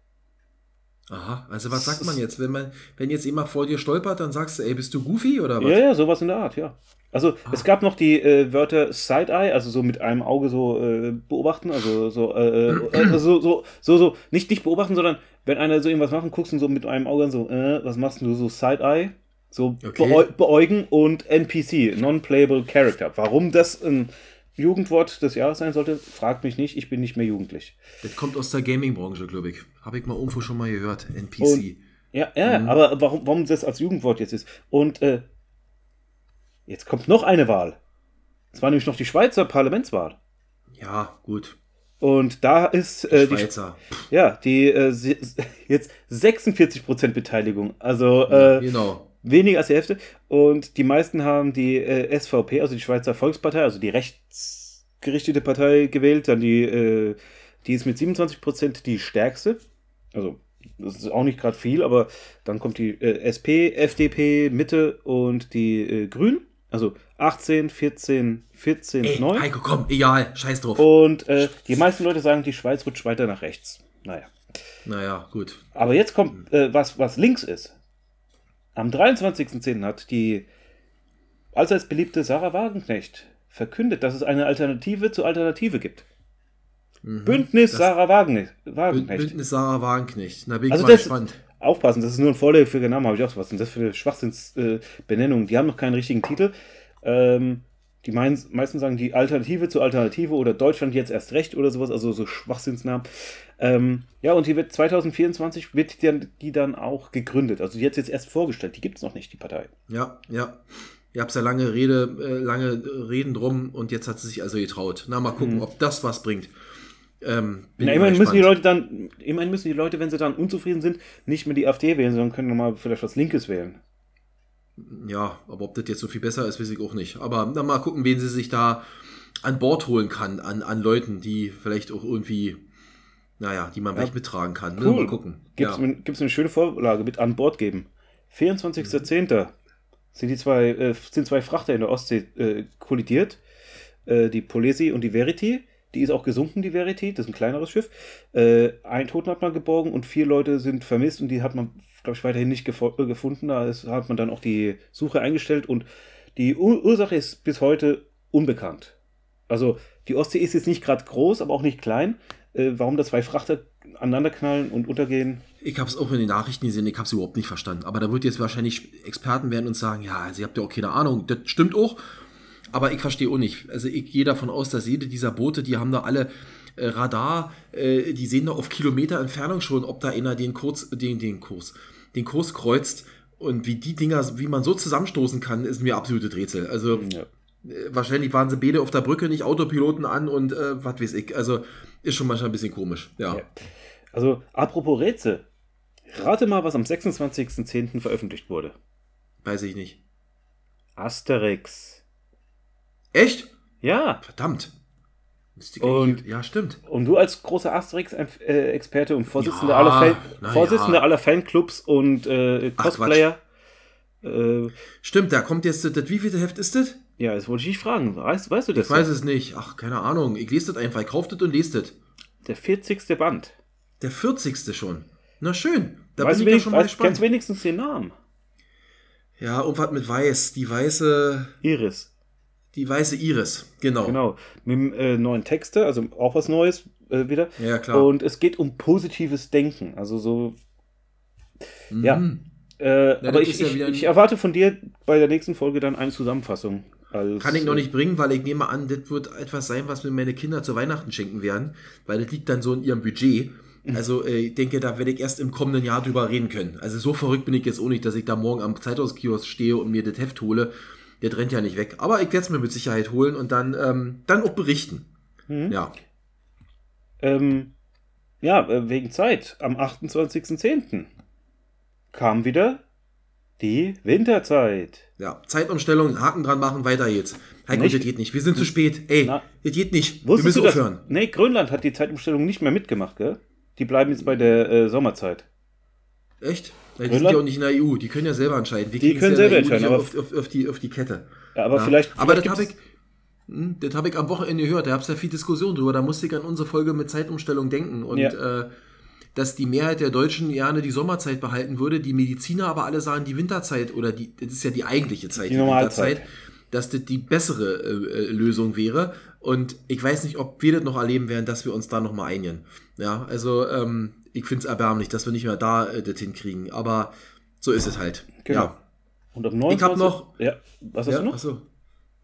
[SPEAKER 4] Aha, also was sagt man jetzt? Wenn man, wenn jetzt jemand vor dir stolpert, dann sagst du, ey, bist du Goofy oder was?
[SPEAKER 2] Ja, ja, sowas in der Art, ja. Also es gab noch die äh, Wörter Side-Eye, also so mit einem Auge so äh, beobachten, also so, äh, äh, also so, so, so, so, nicht dich beobachten, sondern wenn einer so irgendwas macht, guckst du so mit einem Auge so, äh, was machst du so Side-Eye? So
[SPEAKER 4] Okay.
[SPEAKER 2] beäu beäugen und NPC, Non-Playable Character. Warum das ein Jugendwort des Jahres sein sollte, fragt mich nicht, ich bin nicht mehr jugendlich.
[SPEAKER 4] Das kommt aus der Gaming-Branche, glaube ich. Habe ich mal irgendwo schon mal gehört. NPC.
[SPEAKER 2] Und- Ja, ja, aber warum, warum das als Jugendwort jetzt ist. Und äh, jetzt kommt noch eine Wahl. Es war nämlich noch die Schweizer Parlamentswahl.
[SPEAKER 4] ja, gut.
[SPEAKER 2] Und da ist äh, die,
[SPEAKER 4] Schweizer.
[SPEAKER 2] ja, die äh, jetzt 46% Beteiligung. Also äh,
[SPEAKER 4] genau.
[SPEAKER 2] Weniger als die Hälfte. Und die meisten haben die äh, SVP, also die Schweizer Volkspartei, also die rechtsgerichtete Partei gewählt. Dann die, äh, die ist mit 27% die stärkste. Also das ist auch nicht gerade viel, aber dann kommt die äh, SP, FDP, Mitte und die äh, Grünen. Also 18, 14, 14,
[SPEAKER 4] Ey,
[SPEAKER 2] 9.
[SPEAKER 4] Heiko, komm, egal, scheiß drauf.
[SPEAKER 2] Und äh, die meisten Leute sagen, die Schweiz rutscht weiter nach rechts. Naja.
[SPEAKER 4] Naja, gut.
[SPEAKER 2] Aber jetzt kommt äh, was, was links ist. Am 23.10. hat die allseits beliebte Sarah Wagenknecht verkündet, dass es eine Alternative zur Alternative gibt. Bündnis
[SPEAKER 4] Das-
[SPEAKER 2] Sarah Wagenknecht.
[SPEAKER 4] Bündnis Sarah Wagenknecht. Na, bin ich
[SPEAKER 2] Also
[SPEAKER 4] mal
[SPEAKER 2] das,
[SPEAKER 4] gespannt.
[SPEAKER 2] aufpassen, das ist nur ein vorläufiger Name, habe ich auch was. Und das für eine Schwachsinnsbenennung. Äh, die haben noch keinen richtigen Titel. Ähm, die meisten sagen die Alternative zur Alternative oder Deutschland jetzt erst recht oder sowas, also so Schwachsinnsnamen. Ähm, ja, und die wird 2024 wird die dann, die dann auch gegründet. Also die hat jetzt erst vorgestellt, die gibt es noch nicht, die Partei.
[SPEAKER 4] Ja, ja. Ihr habt ja lange Rede, äh, lange Reden drum und jetzt hat sie sich also getraut. Na, mal gucken, ob das was bringt. Ähm,
[SPEAKER 2] Na, immerhin müssen die. Leute dann, immerhin müssen die Leute, wenn sie dann unzufrieden sind, nicht mehr die AfD wählen, sondern können nochmal vielleicht was Linkes wählen.
[SPEAKER 4] Ja, aber ob das jetzt so viel besser ist, weiß ich auch nicht. Aber na, mal gucken, wen sie sich da an Bord holen kann, an, an Leuten, die vielleicht auch irgendwie, naja, die man vielleicht mittragen kann. Ne? Mal gucken.
[SPEAKER 2] Gibt es
[SPEAKER 4] ja.
[SPEAKER 2] eine schöne Vorlage mit an Bord geben. 24.10. sind die zwei, äh, sind zwei Frachter in der Ostsee äh, kollidiert. Äh, die Polesi und die Verity. Die ist auch gesunken, die Verity. Das ist ein kleineres Schiff. Äh, ein Toten hat man geborgen und vier Leute sind vermisst und die hat man, glaube ich, weiterhin nicht äh, gefunden. Da ist, hat man dann auch die Suche eingestellt und die Ur Ursache ist bis heute unbekannt. Also die Ostsee ist jetzt nicht gerade groß, aber auch nicht klein. Äh, warum da zwei Frachter aneinanderknallen und untergehen,
[SPEAKER 4] Ich habe es auch in den Nachrichten gesehen, ich habe es überhaupt nicht verstanden. Aber da wird jetzt wahrscheinlich Experten werden und sagen, ja, also ihr habt ja auch keine Ahnung. Das stimmt auch. Aber ich verstehe auch nicht. Also ich gehe davon aus, dass jede dieser Boote, die haben da alle äh, Radar, äh, die sehen da auf Kilometer Entfernung schon, ob da einer den Kurs, den, den Kurs, den Kurs kreuzt. Und wie die Dinger, wie man so zusammenstoßen kann, ist mir absolutes Rätsel. Also
[SPEAKER 2] Ja.
[SPEAKER 4] äh, wahrscheinlich waren sie beide auf der Brücke, nicht Autopiloten an und äh, was weiß ich. Also ist schon manchmal ein bisschen komisch. Ja.
[SPEAKER 2] Ja. Also, apropos Rätsel. Rate mal, was am 26.10. veröffentlicht wurde.
[SPEAKER 4] Weiß ich nicht.
[SPEAKER 2] Asterix.
[SPEAKER 4] Echt?
[SPEAKER 2] Ja.
[SPEAKER 4] Verdammt.
[SPEAKER 2] Und-
[SPEAKER 4] ja, stimmt.
[SPEAKER 2] Und du als großer Asterix-Experte und Vorsitzender,
[SPEAKER 4] Ja,
[SPEAKER 2] aller, Fan Vorsitzender
[SPEAKER 4] ja.
[SPEAKER 2] aller Fanclubs und äh,
[SPEAKER 4] Ach,
[SPEAKER 2] Cosplayer. Äh,
[SPEAKER 4] Stimmt, da kommt jetzt das, das wievielte Heft ist das?
[SPEAKER 2] ja, das wollte ich dich fragen. Weißt, weißt du das?
[SPEAKER 4] Ich weiß es nicht. Ach, keine Ahnung. Ich lese das einfach. Ich kaufe das und lese das.
[SPEAKER 2] Der 40. Band.
[SPEAKER 4] Der 40. schon. Na schön. Da
[SPEAKER 2] weißt
[SPEAKER 4] bin ich ja schon mal gespannt.
[SPEAKER 2] kennst wenigstens den Namen?
[SPEAKER 4] Ja, irgendwas mit Weiß. Die weiße,
[SPEAKER 2] Iris.
[SPEAKER 4] Die weiße Iris. Genau.
[SPEAKER 2] Genau. Mit äh, neuen Texte, also auch was Neues äh, wieder.
[SPEAKER 4] Ja, klar.
[SPEAKER 2] Und es geht um positives Denken. Also so Ja.
[SPEAKER 4] Mhm.
[SPEAKER 2] Äh,
[SPEAKER 4] das
[SPEAKER 2] aber ich,
[SPEAKER 4] ja
[SPEAKER 2] ich,
[SPEAKER 4] ein-
[SPEAKER 2] ich erwarte von dir bei der nächsten Folge dann eine Zusammenfassung. Als,
[SPEAKER 4] Kann ich noch nicht bringen, weil ich nehme an, das wird etwas sein, was mir meine Kinder zu Weihnachten schenken werden, weil das liegt dann so in ihrem Budget. Also äh, ich denke, da werde ich erst im kommenden Jahr drüber reden können. Also so verrückt bin ich jetzt auch nicht, dass ich da morgen am Zeitungskiosk stehe und mir das Heft hole. Der rennt ja nicht weg. Aber ich werde es mir mit Sicherheit holen und dann, ähm, dann auch berichten.
[SPEAKER 2] Mhm.
[SPEAKER 4] Ja.
[SPEAKER 2] Ähm, ja, äh, wegen Zeit. Am 28.10. kam wieder die Winterzeit.
[SPEAKER 4] Ja, Zeitumstellung, Haken dran machen, weiter jetzt. Heiko, das geht nicht. Wir sind zu spät. Ey,
[SPEAKER 2] Na.
[SPEAKER 4] das geht nicht. Wir müssen
[SPEAKER 2] du das?
[SPEAKER 4] aufhören.
[SPEAKER 2] Nee, Grönland hat die Zeitumstellung nicht mehr mitgemacht, gell? Die bleiben jetzt bei der äh, Sommerzeit.
[SPEAKER 4] Echt? Ja, die sind ja auch nicht in der EU. Die können ja selber entscheiden. Wir
[SPEAKER 2] Die können
[SPEAKER 4] ja
[SPEAKER 2] selber
[SPEAKER 4] EU
[SPEAKER 2] entscheiden, aber-
[SPEAKER 4] auf, auf, auf, die, auf die Kette.
[SPEAKER 2] Ja, aber
[SPEAKER 4] Ja.
[SPEAKER 2] vielleicht.
[SPEAKER 4] Aber
[SPEAKER 2] vielleicht
[SPEAKER 4] das habe ich, hm, das habe ich am Wochenende gehört. Da gab es ja viel Diskussion drüber. Da musste ich an unsere Folge mit Zeitumstellung denken. Und
[SPEAKER 2] Ja.
[SPEAKER 4] äh, dass die Mehrheit der Deutschen gerne die Sommerzeit behalten würde, die Mediziner aber alle sagen, die Winterzeit oder die, das ist ja die eigentliche Zeit,
[SPEAKER 2] Die Normalzeit.
[SPEAKER 4] Winterzeit, dass das die bessere äh, äh, Lösung wäre. Und ich weiß nicht, ob wir das noch erleben werden, dass wir uns da nochmal einigen. Ja, also ähm, ich finde es erbärmlich, dass wir nicht mehr da äh, das hinkriegen. Aber so ist es halt.
[SPEAKER 2] Genau.
[SPEAKER 4] Ja.
[SPEAKER 2] Und am 29.
[SPEAKER 4] hab noch-
[SPEAKER 2] Ja, was hast
[SPEAKER 4] ja,
[SPEAKER 2] du noch?
[SPEAKER 4] Achso.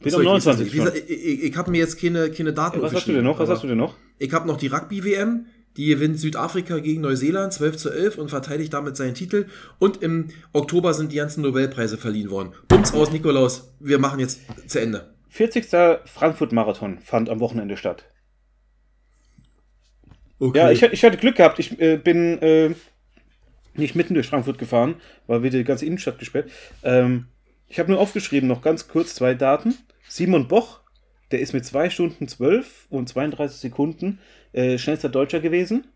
[SPEAKER 2] Bin
[SPEAKER 4] Achso,
[SPEAKER 2] am
[SPEAKER 4] ich weiß
[SPEAKER 2] 29.
[SPEAKER 4] nicht. Wie gesagt, Ich, ich, ich habe mir jetzt keine, keine Daten
[SPEAKER 2] Ja, was hast du denn noch? Was hast du denn noch?
[SPEAKER 4] Ich habe noch die Rugby-WM. Die gewinnt Südafrika gegen Neuseeland 12 zu 11 und verteidigt damit seinen Titel. Und im Oktober sind die ganzen Nobelpreise verliehen worden. Bums aus, Nikolaus. Wir machen jetzt zu Ende.
[SPEAKER 2] 40. Frankfurt-Marathon fand am Wochenende statt.
[SPEAKER 4] Okay.
[SPEAKER 2] Ja, ich, ich hatte Glück gehabt. Ich äh, bin äh, nicht mitten durch Frankfurt gefahren, weil wir die ganze Innenstadt gesperrt. Ähm, ich habe nur aufgeschrieben, noch ganz kurz zwei Daten. Simon Boch, der ist mit 2 Stunden 12 und 32 Sekunden äh, schnellster Deutscher gewesen.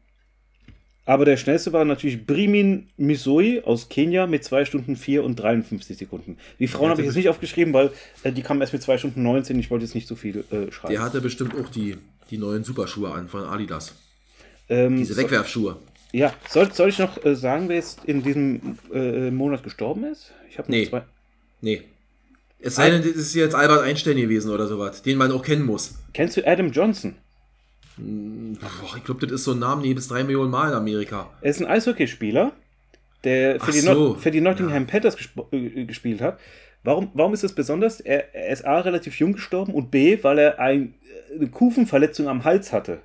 [SPEAKER 2] Aber der schnellste war natürlich Brimin Misoi aus Kenia mit 2 Stunden 4 und 53 Sekunden. Die Frauen habe ich jetzt nicht aufgeschrieben, weil äh, die kamen erst mit 2 Stunden 19. Ich wollte jetzt nicht so viel äh, schreiben.
[SPEAKER 4] Der hatte bestimmt auch die, die neuen Superschuhe an von Adidas.
[SPEAKER 2] Ähm,
[SPEAKER 4] Diese
[SPEAKER 2] so-
[SPEAKER 4] Wegwerfschuhe.
[SPEAKER 2] Ja, soll, soll ich noch äh, sagen, wer jetzt in diesem äh, Monat gestorben ist? Ich habe
[SPEAKER 4] Nee.
[SPEAKER 2] zwei.
[SPEAKER 4] Nee. Es sei denn, das ist jetzt Albert Einstein gewesen oder sowas, den man auch kennen muss.
[SPEAKER 2] Kennst du Adam Johnson?
[SPEAKER 4] Boah, ich glaube, das ist so ein Name, nee, bis drei Millionen Mal in Amerika.
[SPEAKER 2] Er ist ein Eishockeyspieler, der für, die,
[SPEAKER 4] so,
[SPEAKER 2] Not für die Nottingham Panthers gesp- äh, gespielt hat. Warum, warum ist das besonders? Er, er ist A, relativ jung gestorben und B, weil er ein, eine Kufenverletzung am Hals hatte.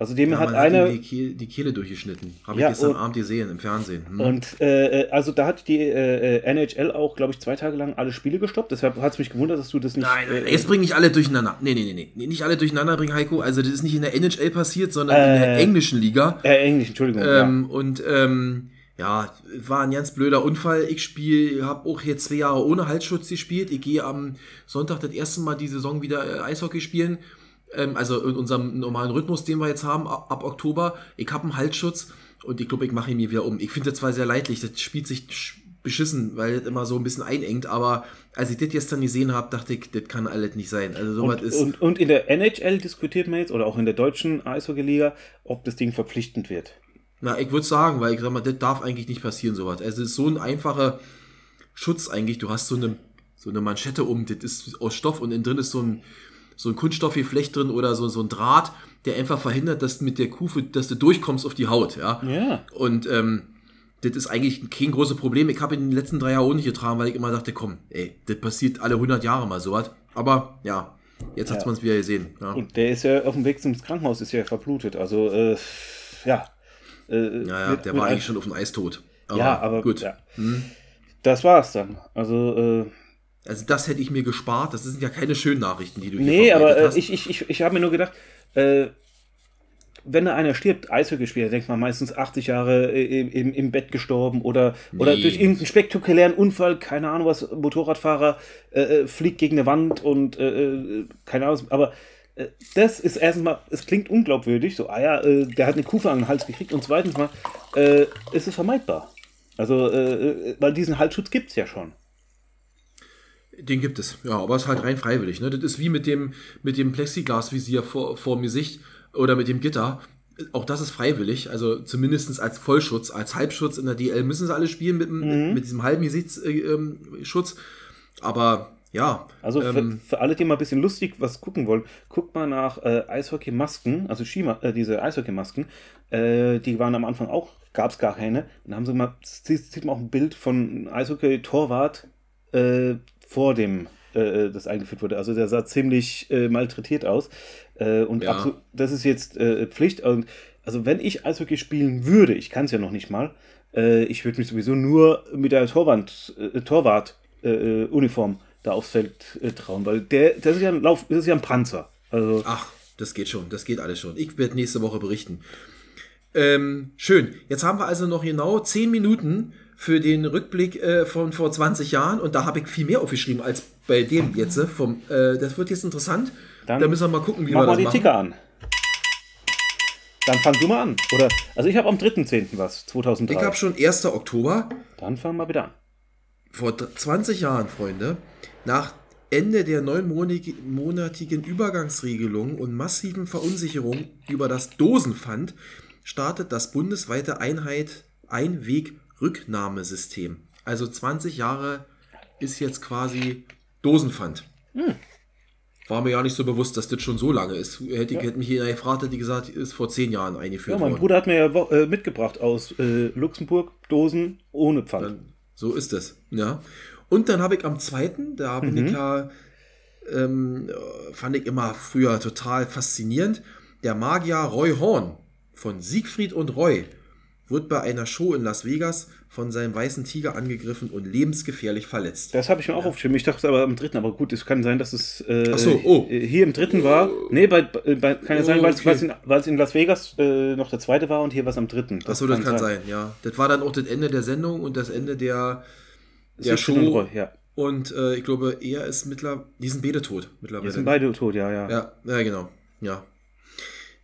[SPEAKER 2] Also dem
[SPEAKER 4] Ja,
[SPEAKER 2] hat
[SPEAKER 4] man
[SPEAKER 2] eine.
[SPEAKER 4] hat ihm die, Kehle, die Kehle durchgeschnitten. Habe
[SPEAKER 2] Ja,
[SPEAKER 4] ich gestern
[SPEAKER 2] und-
[SPEAKER 4] Abend gesehen im Fernsehen. Hm.
[SPEAKER 2] Und äh, also da hat die äh, NHL auch, glaube ich, zwei Tage lang alle Spiele gestoppt. Deshalb hat es mich gewundert, dass du das nicht.
[SPEAKER 4] Nein, nein,
[SPEAKER 2] äh,
[SPEAKER 4] jetzt bringen nicht alle durcheinander. Nee, nee, nee, nee. Nicht alle durcheinander bringen, Heiko. Also, das ist nicht in der NHL passiert, sondern in der
[SPEAKER 2] Äh,
[SPEAKER 4] englischen Liga.
[SPEAKER 2] äh, Englisch, Entschuldigung.
[SPEAKER 4] Ähm, Und ähm, ja, war ein ganz blöder Unfall. Ich spiele, habe auch jetzt zwei Jahre ohne Halsschutz gespielt. Ich gehe am Sonntag das erste Mal die Saison wieder äh, Eishockey spielen. Ähm, also in unserem normalen Rhythmus, den wir jetzt haben, ab, ab Oktober. Ich habe einen Halsschutz und ich glaube, ich mache ihn mir wieder um. Ich finde das zwar sehr leidlich, das spielt sich sch- beschissen, weil das immer so ein bisschen einengt, aber als ich das gestern gesehen habe, dachte ich, das kann alles nicht sein. Also sowas
[SPEAKER 2] Und,
[SPEAKER 4] ist.
[SPEAKER 2] und, und in der NHL diskutiert man jetzt, oder auch in der deutschen Eishockey-Liga, ob das Ding verpflichtend wird.
[SPEAKER 4] Na, ich würde sagen, weil ich sag mal, das darf eigentlich nicht passieren, sowas. Also es ist so ein einfacher Schutz eigentlich. Du hast so eine, so eine Manschette um, das ist aus Stoff und innen drin ist so ein, so ein Kunststoffflecht drin oder so, so ein Draht, der einfach verhindert, dass mit der Kufe, dass du durchkommst auf die Haut, ja.
[SPEAKER 2] Ja.
[SPEAKER 4] Und ähm, das ist eigentlich kein großes Problem. Ich habe in den letzten drei Jahren auch nicht getragen, weil ich immer dachte, komm, ey, das passiert alle 100 Jahre mal sowas. Aber ja, jetzt hat
[SPEAKER 2] Ja.
[SPEAKER 4] man es wieder gesehen. Ja.
[SPEAKER 2] Und der ist ja auf dem Weg zum Krankenhaus, ist ja verblutet. Also, äh, ja. Äh,
[SPEAKER 4] ja, ja,
[SPEAKER 2] mit-
[SPEAKER 4] der
[SPEAKER 2] mit
[SPEAKER 4] war eigentlich schon auf dem Eis tot.
[SPEAKER 2] Ja, aber
[SPEAKER 4] gut.
[SPEAKER 2] Ja. Das war's dann. Also, äh,
[SPEAKER 4] Also das hätte ich mir gespart. Das sind ja keine schönen Nachrichten, die du hier
[SPEAKER 2] nee, aber äh,
[SPEAKER 4] hast.
[SPEAKER 2] ich, ich, ich, ich habe mir nur gedacht, äh, wenn da einer stirbt, Eishockeyspieler, denkt man meistens 80 Jahre äh, im, im, im Bett gestorben oder, oder
[SPEAKER 4] Nee.
[SPEAKER 2] durch irgendeinen spektakulären Unfall, keine Ahnung was, Motorradfahrer äh, äh, fliegt gegen eine Wand und äh, keine Ahnung, was, aber das ist erstens mal, es klingt unglaubwürdig, so, ah ja, der hat eine Kufe an den Hals gekriegt und zweitens mal, ist es vermeidbar. Also, weil diesen Halsschutz gibt es ja schon.
[SPEAKER 4] Den gibt es, ja, aber es ist halt rein freiwillig. Ne? Das ist wie mit dem, mit dem Plexiglasvisier vor, vor dem Gesicht oder mit dem Gitter. Auch das ist freiwillig, also zumindest als Vollschutz, als Halbschutz in der DL müssen sie alle spielen mit,
[SPEAKER 2] Mhm.
[SPEAKER 4] mit, mit diesem halben Gesichtsschutz. Äh, ähm, aber ja,
[SPEAKER 2] Also
[SPEAKER 4] ähm,
[SPEAKER 2] für, für alle, die mal ein bisschen lustig was gucken wollen, guckt mal nach äh, Eishockey-Masken, also Skima, äh, diese Eishockey-Masken. Äh, die waren am Anfang auch, gab es gar keine. Und da haben sie mal, sieht, man auch ein Bild von Eishockey-Torwart äh, vor dem, äh, das eingeführt wurde. Also der sah ziemlich äh, malträtiert aus. Äh, und
[SPEAKER 4] Ja.
[SPEAKER 2] absolut, das ist jetzt äh, Pflicht. Und, also wenn ich Eishockey spielen würde, ich kann es ja noch nicht mal, äh, ich würde mich sowieso nur mit der Torwand, äh, Torwart-Uniform da aufs Feld äh, trauen, weil der, das ist ja ein Lauf, das ist ja ein Panzer. Also
[SPEAKER 4] Ach, das geht schon, das geht alles schon. Ich werde nächste Woche berichten. Ähm, schön. Jetzt haben wir also noch genau 10 Minuten für den Rückblick äh, von vor 20 Jahren und da habe ich viel mehr aufgeschrieben als bei dem jetzt. äh, Vom, äh, das wird jetzt interessant.
[SPEAKER 2] Dann
[SPEAKER 4] da müssen wir mal gucken, wie
[SPEAKER 2] mach
[SPEAKER 4] wir
[SPEAKER 2] mal
[SPEAKER 4] das
[SPEAKER 2] die
[SPEAKER 4] machen.
[SPEAKER 2] Ticker an. Dann fang du mal an. Oder, also ich habe am 3.10. was, 2003.
[SPEAKER 4] Ich habe schon 1. Oktober
[SPEAKER 2] Dann fang mal wieder an.
[SPEAKER 4] vor dr- 20 Jahren, Freunde, nach Ende der neunmonatigen Übergangsregelung und massiven Verunsicherung über das Dosenpfand startet das bundesweite Einheit Einweg-Rücknahmesystem. Also 20 Jahre ist jetzt quasi Dosenpfand. War mir ja nicht so bewusst, dass das schon so lange ist. Hätte,
[SPEAKER 2] Ja.
[SPEAKER 4] hätte mich jeder gefragt, hätte ich gesagt, ist vor 10 Jahren eingeführt
[SPEAKER 2] Ja, mein
[SPEAKER 4] worden.
[SPEAKER 2] Bruder hat mir ja äh, mitgebracht aus äh, Luxemburg Dosen ohne Pfand.
[SPEAKER 4] Dann, so ist es. Ja. Und dann habe ich am zweiten, da bin ich ja, ähm, äh, fand ich immer früher total faszinierend, der Magier Roy Horn von Siegfried und Roy wird bei einer Show in Las Vegas von seinem weißen Tiger angegriffen und lebensgefährlich verletzt.
[SPEAKER 2] Das habe ich mir auch aufgeschrieben. Ich dachte aber am dritten, aber gut, es kann sein, dass es äh,
[SPEAKER 4] so, oh.
[SPEAKER 2] äh, hier im dritten war. Nee, bei, bei, bei, kann ja sein,
[SPEAKER 4] Oh,
[SPEAKER 2] weil es
[SPEAKER 4] okay.
[SPEAKER 2] es in, weil es in Las Vegas äh, noch der zweite war und hier war es am dritten.
[SPEAKER 4] Achso, das kann sein. ja. Das war dann auch das Ende der Sendung und das Ende der, der
[SPEAKER 2] Siegfried und
[SPEAKER 4] Show.
[SPEAKER 2] Roy, ja.
[SPEAKER 4] Und äh, ich glaube, er ist mittlerweile, die sind beide tot mittlerweile.
[SPEAKER 2] Die sind beide tot, ja, ja.
[SPEAKER 4] ja, ja, genau. Ja.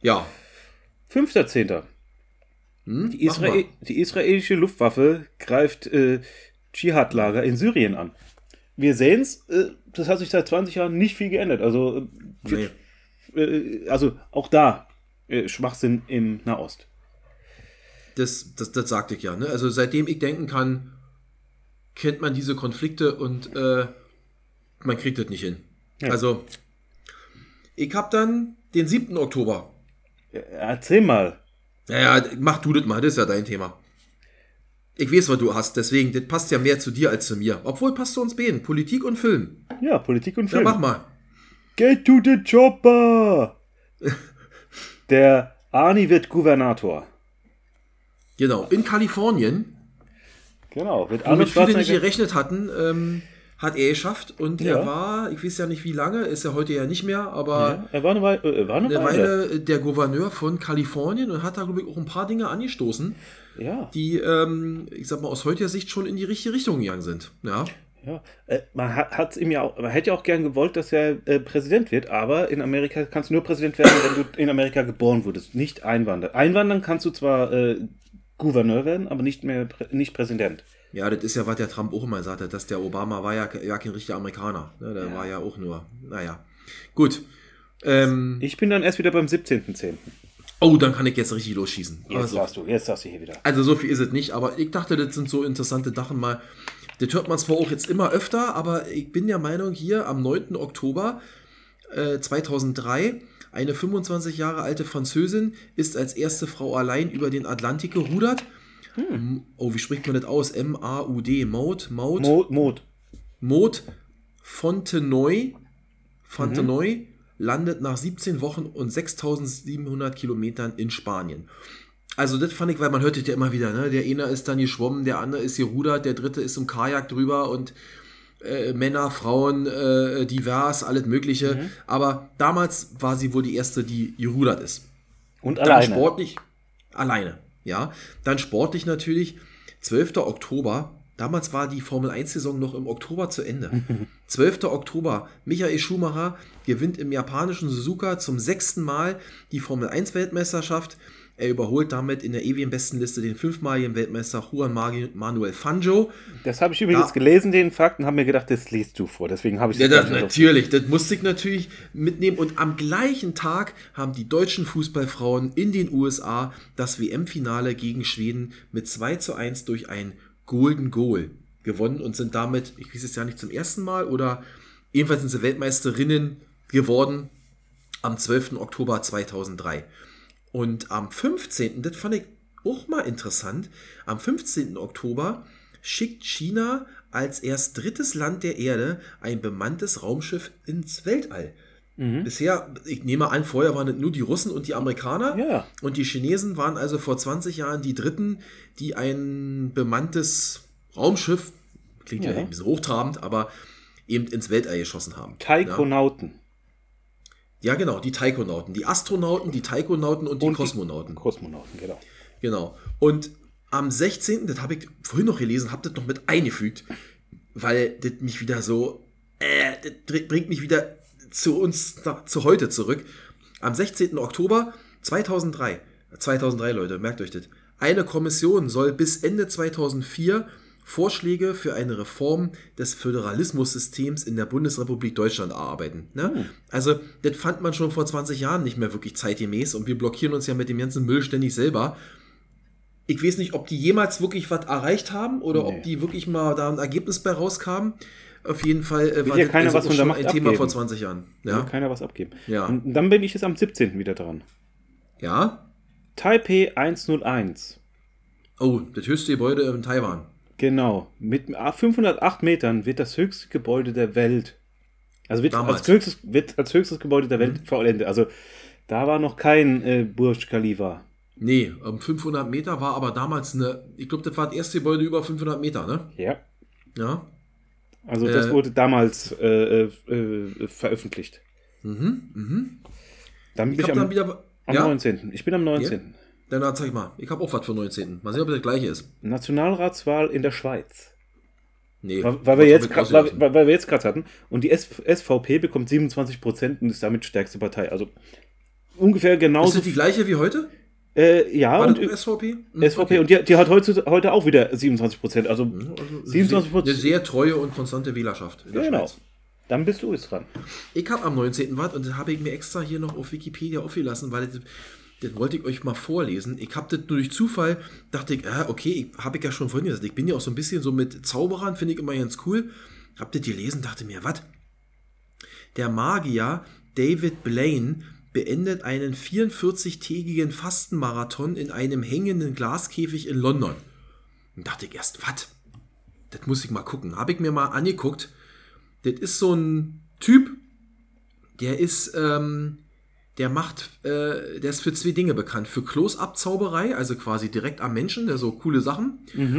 [SPEAKER 4] Ja.
[SPEAKER 2] 5.10.
[SPEAKER 4] Hm?
[SPEAKER 2] Die. Israel, die israelische Luftwaffe greift äh, Dschihad-Lager in Syrien an. Wir sehen es, äh, das hat sich seit 20 Jahren nicht viel geändert. Also, äh,
[SPEAKER 4] Nee.
[SPEAKER 2] äh, also auch da äh, Schwachsinn im Nahost.
[SPEAKER 4] Das, das, das sagte ich ja. Ne? Also seitdem ich denken kann, kennt man diese Konflikte und man kriegt das nicht hin.
[SPEAKER 2] Ja.
[SPEAKER 4] Also, ich habe dann den 7. Oktober.
[SPEAKER 2] Äh, Erzähl mal.
[SPEAKER 4] Naja, mach du das mal, das ist ja dein Thema. Ich weiß, was du hast, deswegen, das passt ja mehr zu dir als zu mir. Obwohl passt zu uns beiden, Politik und Film.
[SPEAKER 2] Ja, Politik und
[SPEAKER 4] Ja,
[SPEAKER 2] Film.
[SPEAKER 4] mach mal.
[SPEAKER 2] Get to the chopper! Der Arnie wird Gouvernator.
[SPEAKER 4] Genau, in Kalifornien,
[SPEAKER 2] Genau, wird
[SPEAKER 4] womit
[SPEAKER 2] Arnold
[SPEAKER 4] viele nicht gerechnet hatten, ähm, hat er geschafft und
[SPEAKER 2] Ja.
[SPEAKER 4] er war, ich weiß ja nicht wie lange, ist er heute ja nicht mehr, aber
[SPEAKER 2] Ja, er war eine Weile. Äh, war eine
[SPEAKER 4] eine
[SPEAKER 2] Weile.
[SPEAKER 4] Weile der Gouverneur von Kalifornien und hat da, glaube ich, auch ein paar Dinge angestoßen,
[SPEAKER 2] Ja,
[SPEAKER 4] die, ähm, ich sag mal, aus heutiger Sicht schon in die richtige Richtung gegangen sind. Ja,
[SPEAKER 2] ja. Äh, man hat ihm ja auch, man hätte ja auch gern gewollt, dass er äh, Präsident wird, aber in Amerika kannst du nur Präsident werden, wenn du in Amerika geboren wurdest, nicht einwandern. Einwandern kannst du zwar äh, Gouverneur werden, aber nicht mehr nicht Präsident.
[SPEAKER 4] Ja, das ist ja, was der Trump auch immer sagte, dass der Obama war ja, ja kein richtiger Amerikaner. Ne? Der
[SPEAKER 2] Ja.
[SPEAKER 4] war ja auch nur, naja. Gut. Ähm,
[SPEAKER 2] Ich bin dann erst wieder beim 17.10.
[SPEAKER 4] oh, dann kann ich jetzt richtig losschießen.
[SPEAKER 2] Jetzt
[SPEAKER 4] Also,
[SPEAKER 2] darfst du, jetzt darfst du hier wieder.
[SPEAKER 4] Also so viel ist es nicht, aber ich dachte, das sind so interessante Sachen mal. Das hört man zwar auch jetzt immer öfter, aber ich bin der Meinung, hier am 9. Oktober äh, 2003, eine 25 Jahre alte Französin ist als erste Frau allein über den Atlantik gerudert. M- Oh, wie spricht man das aus? M-A-U-D, Maud, Maud,
[SPEAKER 2] Mod, Mod.
[SPEAKER 4] Maud Fontenoy, Fontenoy landet nach 17 Wochen und 6700 Kilometern in Spanien. Also das fand ich, weil man hört das ja immer wieder, ne? Der eine ist dann geschwommen, der andere ist gerudert, der dritte ist im Kajak drüber und äh, Männer, Frauen, äh, divers, alles Mögliche. Aber damals war sie wohl die erste, die gerudert ist.
[SPEAKER 2] Und
[SPEAKER 4] Dann
[SPEAKER 2] alleine.
[SPEAKER 4] sportlich, alleine, ja. Dann sportlich natürlich, 12. Oktober, damals war die Formel 1-Saison noch im Oktober zu Ende. 12. Oktober, Michael Schumacher gewinnt im japanischen Suzuka zum sechsten Mal die Formel 1-Weltmeisterschaft. Er überholt damit in der ewigen Bestenliste den fünfmaligen Weltmeister Juan Manuel Fangio.
[SPEAKER 2] Das habe ich übrigens
[SPEAKER 4] Da-
[SPEAKER 2] gelesen, den Fakt, und habe mir gedacht, das liest du vor. Deswegen habe ich
[SPEAKER 4] Ja,
[SPEAKER 2] das
[SPEAKER 4] natürlich, das musste ich natürlich mitnehmen. Und am gleichen Tag haben die deutschen Fußballfrauen in den USA das WM-Finale gegen Schweden mit 2 zu 1 durch ein Golden Goal gewonnen und sind damit, ich weiß es ja nicht zum ersten Mal, oder jedenfalls sind sie Weltmeisterinnen geworden am 12. Oktober 2003. Und am 15., das fand ich auch mal interessant, am 15. Oktober schickt China als erst drittes Land der Erde ein bemanntes Raumschiff ins Weltall.
[SPEAKER 2] Mhm.
[SPEAKER 4] Bisher, ich nehme an, vorher waren es nur die Russen und die Amerikaner.
[SPEAKER 2] Ja.
[SPEAKER 4] Und die Chinesen waren also vor 20 Jahren die Dritten, die ein bemanntes Raumschiff, klingt ja,
[SPEAKER 2] Ja.
[SPEAKER 4] ein bisschen hochtrabend, aber eben ins Weltall geschossen haben.
[SPEAKER 2] Taikonauten.
[SPEAKER 4] Ja, genau, die Taikonauten. Die Astronauten, die Taikonauten und die
[SPEAKER 2] Und die-
[SPEAKER 4] Kosmonauten.
[SPEAKER 2] Kosmonauten, genau.
[SPEAKER 4] Genau. Und am 16., das habe ich vorhin noch gelesen, habe das noch mit eingefügt, weil das mich wieder so, äh, das br- bringt mich wieder zu uns, zu heute zurück. Am 16. Oktober 2003, 2003 Leute, merkt euch das, eine Kommission soll bis Ende 2004 Vorschläge für eine Reform des Föderalismussystems in der Bundesrepublik Deutschland erarbeiten. Ne? Also, das fand man schon vor 20 Jahren nicht mehr wirklich zeitgemäß und wir blockieren uns ja mit dem ganzen Müll ständig selber. Ich weiß nicht, ob die jemals wirklich was erreicht haben oder
[SPEAKER 2] Nee.
[SPEAKER 4] ob die wirklich mal da ein Ergebnis bei rauskamen. Auf jeden Fall äh,
[SPEAKER 2] ja keiner was von der
[SPEAKER 4] schon ein Thema
[SPEAKER 2] abgeben.
[SPEAKER 4] vor 20 Jahren.
[SPEAKER 2] Will
[SPEAKER 4] Ja.
[SPEAKER 2] keiner was abgeben.
[SPEAKER 4] Ja.
[SPEAKER 2] Und dann bin ich jetzt am 17. wieder dran.
[SPEAKER 4] ja.
[SPEAKER 2] Taipei 101.
[SPEAKER 4] Oh, das höchste Gebäude in Taiwan.
[SPEAKER 2] Genau. Mit 508 Metern wird das höchste Gebäude der Welt. Also wird,
[SPEAKER 4] Damals.
[SPEAKER 2] als höchstes, wird als höchstes Gebäude der Welt vollendet. Also da war noch kein äh, Burj Khalifa.
[SPEAKER 4] Nee, ähm, 500 Meter war aber damals eine, ich glaube, das war das erste Gebäude über 500 Meter, ne?
[SPEAKER 2] Ja.
[SPEAKER 4] Ja.
[SPEAKER 2] Also das
[SPEAKER 4] Äh,
[SPEAKER 2] wurde damals äh, äh, äh, veröffentlicht.
[SPEAKER 4] Mhm, mhm.
[SPEAKER 2] Dann bin
[SPEAKER 4] Ich
[SPEAKER 2] ich, am,
[SPEAKER 4] dann wieder,
[SPEAKER 2] am
[SPEAKER 4] ja,
[SPEAKER 2] 19. Ich bin am 19.
[SPEAKER 4] dann zeig mal, ich habe auch was für 19. Mal sehen, ob das gleiche ist.
[SPEAKER 2] Nationalratswahl in der Schweiz.
[SPEAKER 4] Nee.
[SPEAKER 2] Weil, weil, wir jetzt
[SPEAKER 4] ich
[SPEAKER 2] grad, weil, weil wir jetzt gerade hatten. Und die SVP bekommt 27 Prozent und ist damit stärkste Partei. Also ungefähr
[SPEAKER 4] Ist
[SPEAKER 2] genauso.
[SPEAKER 4] das die gleiche wie heute?
[SPEAKER 2] äh, ja,
[SPEAKER 4] War
[SPEAKER 2] und
[SPEAKER 4] das SVP? Hm,
[SPEAKER 2] SVP.
[SPEAKER 4] okay.
[SPEAKER 2] Und die, die hat heute, heute auch wieder 27 Prozent. Also
[SPEAKER 4] Also
[SPEAKER 2] 27
[SPEAKER 4] Eine sehr treue und konstante Wählerschaft der
[SPEAKER 2] genau.
[SPEAKER 4] Schweiz.
[SPEAKER 2] Dann bist du jetzt dran.
[SPEAKER 4] Ich habe am 19. was und das habe ich mir extra hier noch auf Wikipedia aufgelassen, weil das, das wollte ich euch mal vorlesen. Ich habe das nur durch Zufall, dachte ich, ah, okay, habe ich ja schon vorhin gesagt, ich bin ja auch so ein bisschen so mit Zauberern, finde ich immer ganz cool. Hab das gelesen, dachte mir, was? Der Magier David Blaine beendet einen 44-tägigen Fastenmarathon in einem hängenden Glaskäfig in London. Und dachte ich erst, was? Das muss ich mal gucken. Habe ich mir mal angeguckt. Das ist so ein Typ, der ist, ähm, der macht, äh, der ist für zwei Dinge bekannt. Für Close-Up-Zauberei, also quasi direkt am Menschen, der so coole Sachen.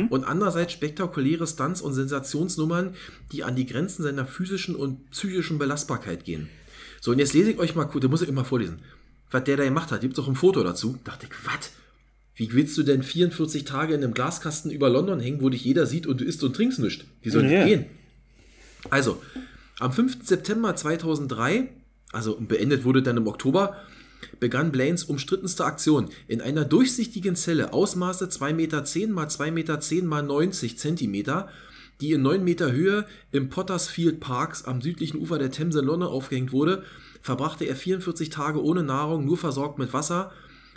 [SPEAKER 4] Und andererseits spektakuläre Stunts und Sensationsnummern, die an die Grenzen seiner physischen und psychischen Belastbarkeit gehen. So, und jetzt lese ich euch mal, da muss ich mal vorlesen, was der da gemacht hat. Gibt es auch ein Foto dazu. Dachte ich, was? Wie willst du denn 44 Tage in einem Glaskasten über London hängen, wo dich jeder sieht und du isst und trinkst nichts? Wie soll das
[SPEAKER 2] Ja.
[SPEAKER 4] gehen? Also, am 5. September 2003, also beendet wurde dann im Oktober, begann Blaines umstrittenste Aktion. In einer durchsichtigen Zelle, Ausmaße 2,10 Meter x 2,10 Meter x 90 Zentimeter, die in 9 Meter Höhe im Pottersfield Parks am südlichen Ufer der Themse London aufgehängt wurde, verbrachte er 44 Tage ohne Nahrung, nur versorgt mit Wasser.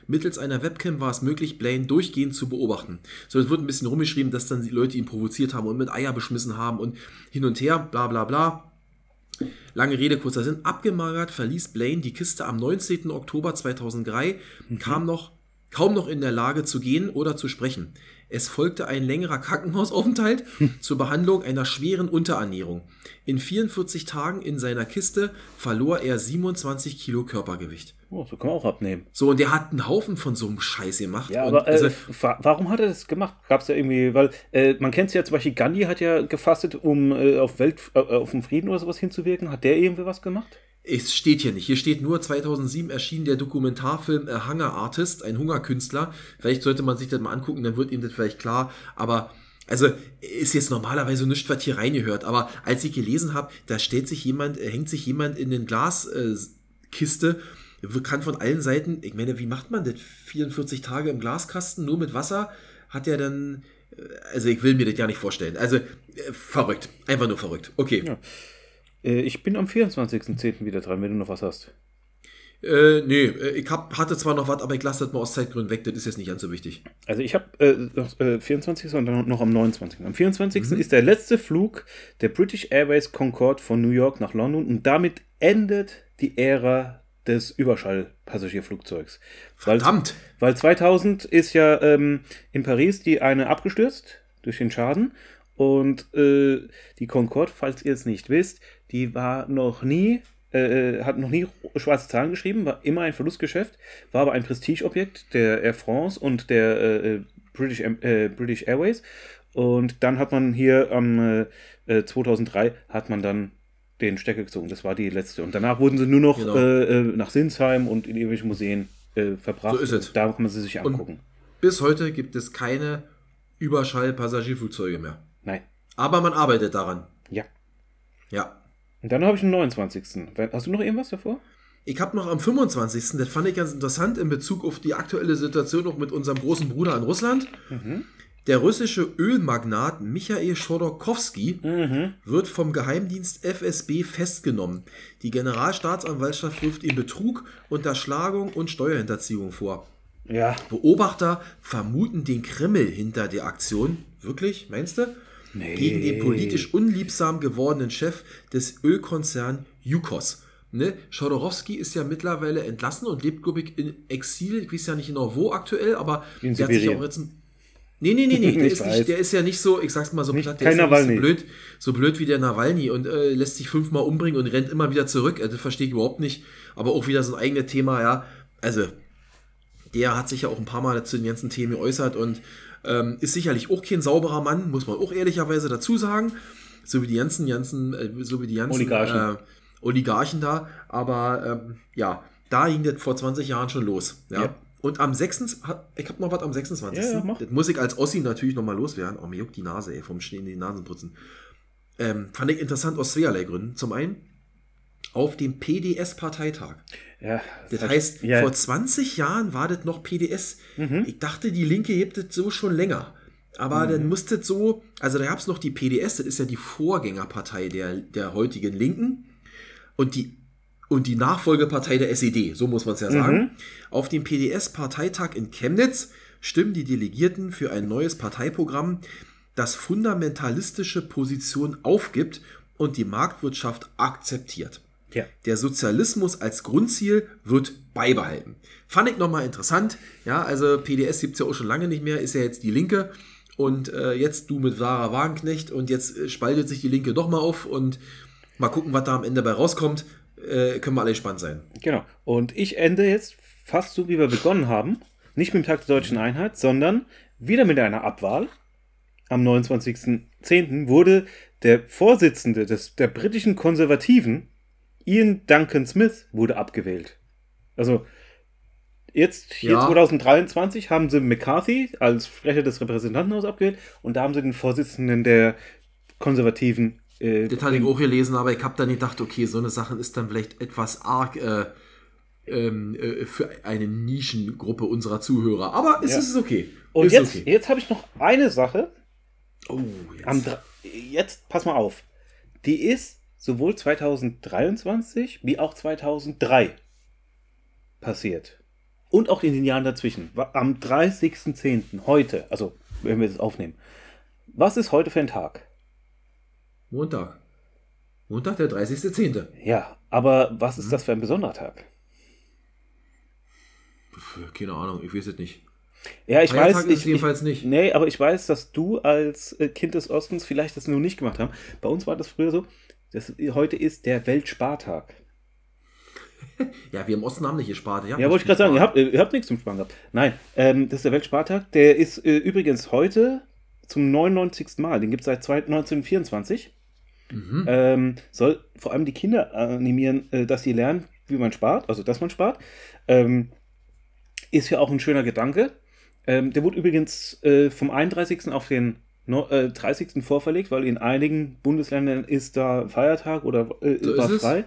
[SPEAKER 4] Mittels einer Webcam war es möglich, Blaine durchgehend zu beobachten. So, es wird ein bisschen rumgeschrieben, dass dann die Leute ihn provoziert haben und mit Eier beschmissen haben und hin und her, bla bla bla. Lange Rede, kurzer Sinn. Abgemagert verließ Blaine die Kiste am 19. Oktober 2003, kam noch, kaum noch in der Lage zu gehen oder zu sprechen. Es folgte ein längerer Krankenhausaufenthalt zur Behandlung einer schweren Unterernährung. In 44 Tagen in seiner Kiste verlor er 27 Kilo Körpergewicht.
[SPEAKER 2] Oh, so kann man auch abnehmen.
[SPEAKER 4] So, und der hat einen Haufen von so einem Scheiß gemacht.
[SPEAKER 2] Ja, aber äh,
[SPEAKER 4] also,
[SPEAKER 2] wa- warum hat er das gemacht? Gab es ja irgendwie, weil äh, man kennt es ja zum Beispiel, Gandhi hat ja gefastet, um äh, auf Welt, äh, auf den Frieden oder sowas hinzuwirken. Hat der irgendwie was gemacht?
[SPEAKER 4] Es steht hier nicht. Hier steht nur 2007 erschien der Dokumentarfilm A Hunger Artist, ein Hungerkünstler. Vielleicht sollte man sich das mal angucken, dann wird ihm das vielleicht klar. Aber also ist jetzt normalerweise nichts, was hier reingehört. Aber als ich gelesen habe, da stellt sich jemand, äh, hängt sich jemand in den Glaskiste, kann von allen Seiten, ich meine, wie macht man das? 44 Tage im Glaskasten, nur mit Wasser? Hat er dann, äh, also ich will mir das ja nicht vorstellen. Also äh, verrückt, einfach nur verrückt. Okay.
[SPEAKER 2] Ja. Äh, ich bin am 24.10. wieder dran, wenn du noch was hast.
[SPEAKER 4] Äh, nee, äh, ich hab, hatte zwar noch was, aber ich lasse das mal aus Zeitgründen weg, das ist jetzt nicht ganz so wichtig.
[SPEAKER 2] Also ich habe äh, noch, äh, 24. und dann noch am 29. Am 24.
[SPEAKER 4] Mhm.
[SPEAKER 2] ist der letzte Flug der British Airways Concorde von New York nach London und damit endet die Ära des Überschallpassagierflugzeugs. Weil,
[SPEAKER 4] Verdammt!
[SPEAKER 2] weil 2000 ist ja ähm, in Paris die eine abgestürzt durch den Schaden und äh, die Concorde, falls ihr es nicht wisst, die war noch nie äh, hat noch nie schwarze Zahlen geschrieben, war immer ein Verlustgeschäft, war aber ein Prestigeobjekt der Air France und der äh, British, äh, British Airways. Und dann hat man hier am äh, 2003 hat man dann den Stecker gezogen. Das war die letzte. Und danach wurden sie nur noch
[SPEAKER 4] Genau.
[SPEAKER 2] äh, äh, nach Sinsheim und in irgendwelche Museen äh, verbracht.
[SPEAKER 4] So ist es.
[SPEAKER 2] Und Da kann man sie sich
[SPEAKER 4] Und-
[SPEAKER 2] angucken.
[SPEAKER 4] Bis heute gibt es keine Überschall-Passagierflugzeuge mehr.
[SPEAKER 2] Nein.
[SPEAKER 4] Aber man arbeitet daran.
[SPEAKER 2] Ja.
[SPEAKER 4] Ja.
[SPEAKER 2] Und dann habe ich den 29. Hast du noch irgendwas davor?
[SPEAKER 4] Ich habe noch am 25., das fand ich ganz interessant in Bezug auf die aktuelle Situation auch mit unserem großen Bruder in Russland. Der russische Ölmagnat Michael Chodorkowski wird vom Geheimdienst FSB festgenommen. Die Generalstaatsanwaltschaft wirft ihm Betrug, Unterschlagung und Steuerhinterziehung vor.
[SPEAKER 2] Ja,
[SPEAKER 4] Beobachter vermuten den Kreml hinter der Aktion. Wirklich, meinst du?
[SPEAKER 2] Nee.
[SPEAKER 4] Gegen den politisch unliebsam gewordenen Chef des Ölkonzern Yukos. Ne? Chodorowski ist ja mittlerweile entlassen und lebt, glaube ich, in Exil. Ich weiß ja nicht genau wo aktuell, aber
[SPEAKER 2] In
[SPEAKER 4] der hat sich
[SPEAKER 2] Sibirien.
[SPEAKER 4] auch jetzt. Nee, nee, nee, nee. Der, ist nicht, der ist ja nicht so, ich sag's mal so
[SPEAKER 2] Nicht-
[SPEAKER 4] platt, der ist ja nicht so blöd, so blöd wie der Nawalny und äh, lässt sich fünfmal umbringen und rennt immer wieder zurück. Äh, Das verstehe ich überhaupt nicht. Aber auch wieder so ein eigenes Thema, ja. Also, der hat sich ja auch ein paar Mal zu den ganzen Themen geäußert und ähm, ist sicherlich auch kein sauberer Mann, muss man auch ehrlicherweise dazu sagen. So wie die ganzen, ganzen, äh, so wie die ganzen
[SPEAKER 2] Oligarchen.
[SPEAKER 4] Äh, Oligarchen da. Aber ähm, ja, da ging das vor 20 Jahren schon los. Ja.
[SPEAKER 2] Ja.
[SPEAKER 4] Und am 6. hat- Ich habe noch was am 26.
[SPEAKER 2] Ja, ja,
[SPEAKER 4] das muss ich als Ossi natürlich nochmal loswerden. Oh, mir juckt die Nase, ey, vom Schnee in die Nasenputzen. Ähm, fand ich interessant aus zweierlei Gründen. Zum einen auf dem PDS-Parteitag.
[SPEAKER 2] ja.
[SPEAKER 4] Das
[SPEAKER 2] hat-
[SPEAKER 4] heißt,
[SPEAKER 2] ja,
[SPEAKER 4] vor 20 Jahren war das noch PDS.
[SPEAKER 2] Mhm.
[SPEAKER 4] Ich dachte, die Linke hebt das so schon länger. Aber
[SPEAKER 2] Mhm.
[SPEAKER 4] dann musste es so, also da gab es noch die PDS, das ist ja die Vorgängerpartei der, der heutigen Linken und die, und die Nachfolgepartei der SED, so muss man es ja sagen.
[SPEAKER 2] Mhm.
[SPEAKER 4] Auf dem PDS-Parteitag in Chemnitz stimmen die Delegierten für ein neues Parteiprogramm, das fundamentalistische Position aufgibt und die Marktwirtschaft akzeptiert.
[SPEAKER 2] Ja.
[SPEAKER 4] Der Sozialismus als Grundziel wird beibehalten. Fand ich nochmal interessant. Ja, also PDS gibt es ja auch schon lange nicht mehr, ist ja jetzt die Linke. Und äh, jetzt du mit Sarah Wagenknecht und jetzt äh, spaltet sich die Linke doch mal auf und mal gucken, was da am Ende bei rauskommt. Äh, können wir alle gespannt sein.
[SPEAKER 2] Genau. Und ich ende jetzt fast so, wie wir begonnen haben. Nicht mit dem Tag der deutschen Einheit, sondern wieder mit einer Abwahl. Am 29.10. wurde der Vorsitzende des, der britischen Konservativen, Ian Duncan Smith, wurde abgewählt. Also jetzt, hier
[SPEAKER 4] Ja.
[SPEAKER 2] 2023, haben sie McCarthy als Sprecher des Repräsentantenhauses abgewählt und da haben sie den Vorsitzenden der Konservativen äh,
[SPEAKER 4] Das hatte ich auch gelesen, aber ich habe dann gedacht, okay, so eine Sache ist dann vielleicht etwas arg äh, ähm, äh, für eine Nischengruppe unserer Zuhörer. Aber es
[SPEAKER 2] Ja.
[SPEAKER 4] ist okay.
[SPEAKER 2] Und
[SPEAKER 4] ist
[SPEAKER 2] jetzt,
[SPEAKER 4] okay.
[SPEAKER 2] jetzt habe ich noch eine Sache,
[SPEAKER 4] Oh, jetzt.
[SPEAKER 2] Am jetzt pass mal auf. Die ist sowohl 2023 wie auch 2003 passiert. Und auch in den Jahren dazwischen. Am 30.10. heute, also wenn wir das aufnehmen. Was ist heute für ein Tag?
[SPEAKER 4] Montag. Montag, der 30.10.
[SPEAKER 2] Ja, aber was ist das für ein besonderer Tag?
[SPEAKER 4] Keine Ahnung, ich weiß es nicht.
[SPEAKER 2] Ja, ich
[SPEAKER 4] Feiertag
[SPEAKER 2] weiß, ich,
[SPEAKER 4] jedenfalls
[SPEAKER 2] ich,
[SPEAKER 4] nicht.
[SPEAKER 2] Nee, aber ich weiß, dass du als äh, Kind des Ostens vielleicht das nur nicht gemacht haben. Bei uns war das früher so. Das, heute ist der Weltspartag.
[SPEAKER 4] Ja, wir im Osten haben nicht gespart.
[SPEAKER 2] Ja, wollte ich gerade sagen, ihr habt, ihr habt nichts zum Sparen gehabt. Nein, ähm, das ist der Weltspartag. Der ist äh, übrigens heute zum 99. Mal. Den gibt es seit zwei- 1924. Ähm, soll vor allem die Kinder animieren, äh, dass sie lernen, wie man spart, also dass man spart. Ähm, ist ja auch ein schöner Gedanke. Ähm, der wurde übrigens äh, vom 31. auf den 30. vorverlegt, weil in einigen Bundesländern ist da Feiertag oder äh,
[SPEAKER 4] So
[SPEAKER 2] war frei.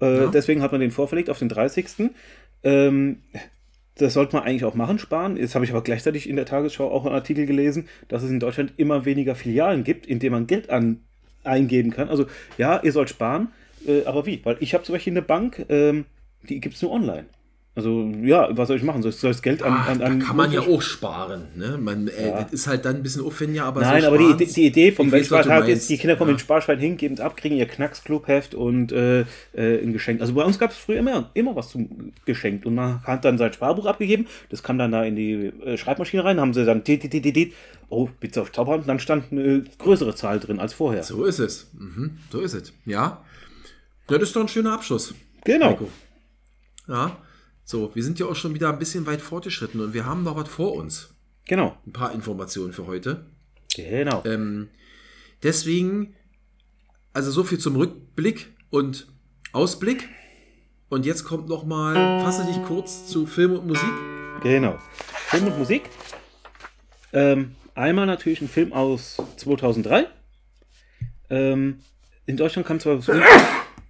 [SPEAKER 2] Äh,
[SPEAKER 4] Ja.
[SPEAKER 2] Deswegen hat man den vorverlegt auf den 30. Ähm, das sollte man eigentlich auch machen, sparen. Jetzt habe ich aber gleichzeitig in der Tagesschau auch einen Artikel gelesen, dass es in Deutschland immer weniger Filialen gibt, in denen man Geld an, eingeben kann. Also ja, ihr sollt sparen, äh, aber wie? Weil ich habe zum Beispiel eine Bank, ähm, die gibt es nur online. Also ja, was soll ich machen? Soll ich, soll ich das Geld an,
[SPEAKER 4] Ah,
[SPEAKER 2] an, an
[SPEAKER 4] kann man ja auch sparen. Ne? Man, äh,
[SPEAKER 2] Ja.
[SPEAKER 4] Das ist halt dann ein bisschen aufwendiger, aber
[SPEAKER 2] Nein,
[SPEAKER 4] so
[SPEAKER 2] aber die, die, Idee vom
[SPEAKER 4] meinst.
[SPEAKER 2] ist, die Kinder kommen
[SPEAKER 4] Ja.
[SPEAKER 2] ins Sparschwein hin, geben es ab, kriegen ihr Knacks-Clubheft und äh, äh, ein Geschenk. Also bei uns gab es früher immer, immer was zum geschenkt und man hat dann sein Sparbuch abgegeben, das kam dann da in die äh, Schreibmaschine rein, haben sie dann dit, dit, dit, dit, dit. oh, bitte auf Stopp haben, dann stand eine größere Zahl drin als vorher.
[SPEAKER 4] So ist es. Mhm, so ist es. Ja. Ja, das ist doch ein schöner Abschluss.
[SPEAKER 2] Genau.
[SPEAKER 4] Heiko. Ja. So, wir sind ja auch schon wieder ein bisschen weit fortgeschritten und wir haben noch was vor uns.
[SPEAKER 2] Genau.
[SPEAKER 4] Ein paar Informationen für heute.
[SPEAKER 2] Genau.
[SPEAKER 4] Ähm, deswegen, also so viel zum Rückblick und Ausblick. Und jetzt kommt noch mal, fasse dich kurz zu Film und Musik.
[SPEAKER 2] Genau. Film und Musik. Ähm, einmal natürlich ein Film aus 2003. Ähm, in Deutschland kam zwar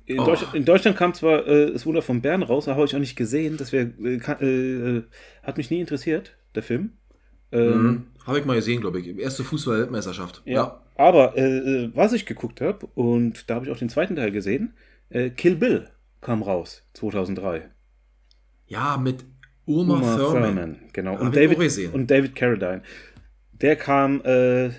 [SPEAKER 2] in,
[SPEAKER 4] Oh.
[SPEAKER 2] Deutschland, in Deutschland kam zwar äh, das Wunder von Bern raus, aber habe ich auch nicht gesehen. Das wär, äh, ka- äh, hat mich nie interessiert, der Film. Ähm,
[SPEAKER 4] Mhm. Habe ich mal gesehen, glaube ich. Erste Fußball-Weltmeisterschaft.
[SPEAKER 2] Ja. Aber äh, äh, was ich geguckt habe, und da habe ich auch den zweiten Teil gesehen, äh, Kill Bill kam raus, 2003.
[SPEAKER 4] Ja, mit Uma, Thurman.
[SPEAKER 2] genau.
[SPEAKER 4] Hab
[SPEAKER 2] Und David, und David Carradine. Der kam äh,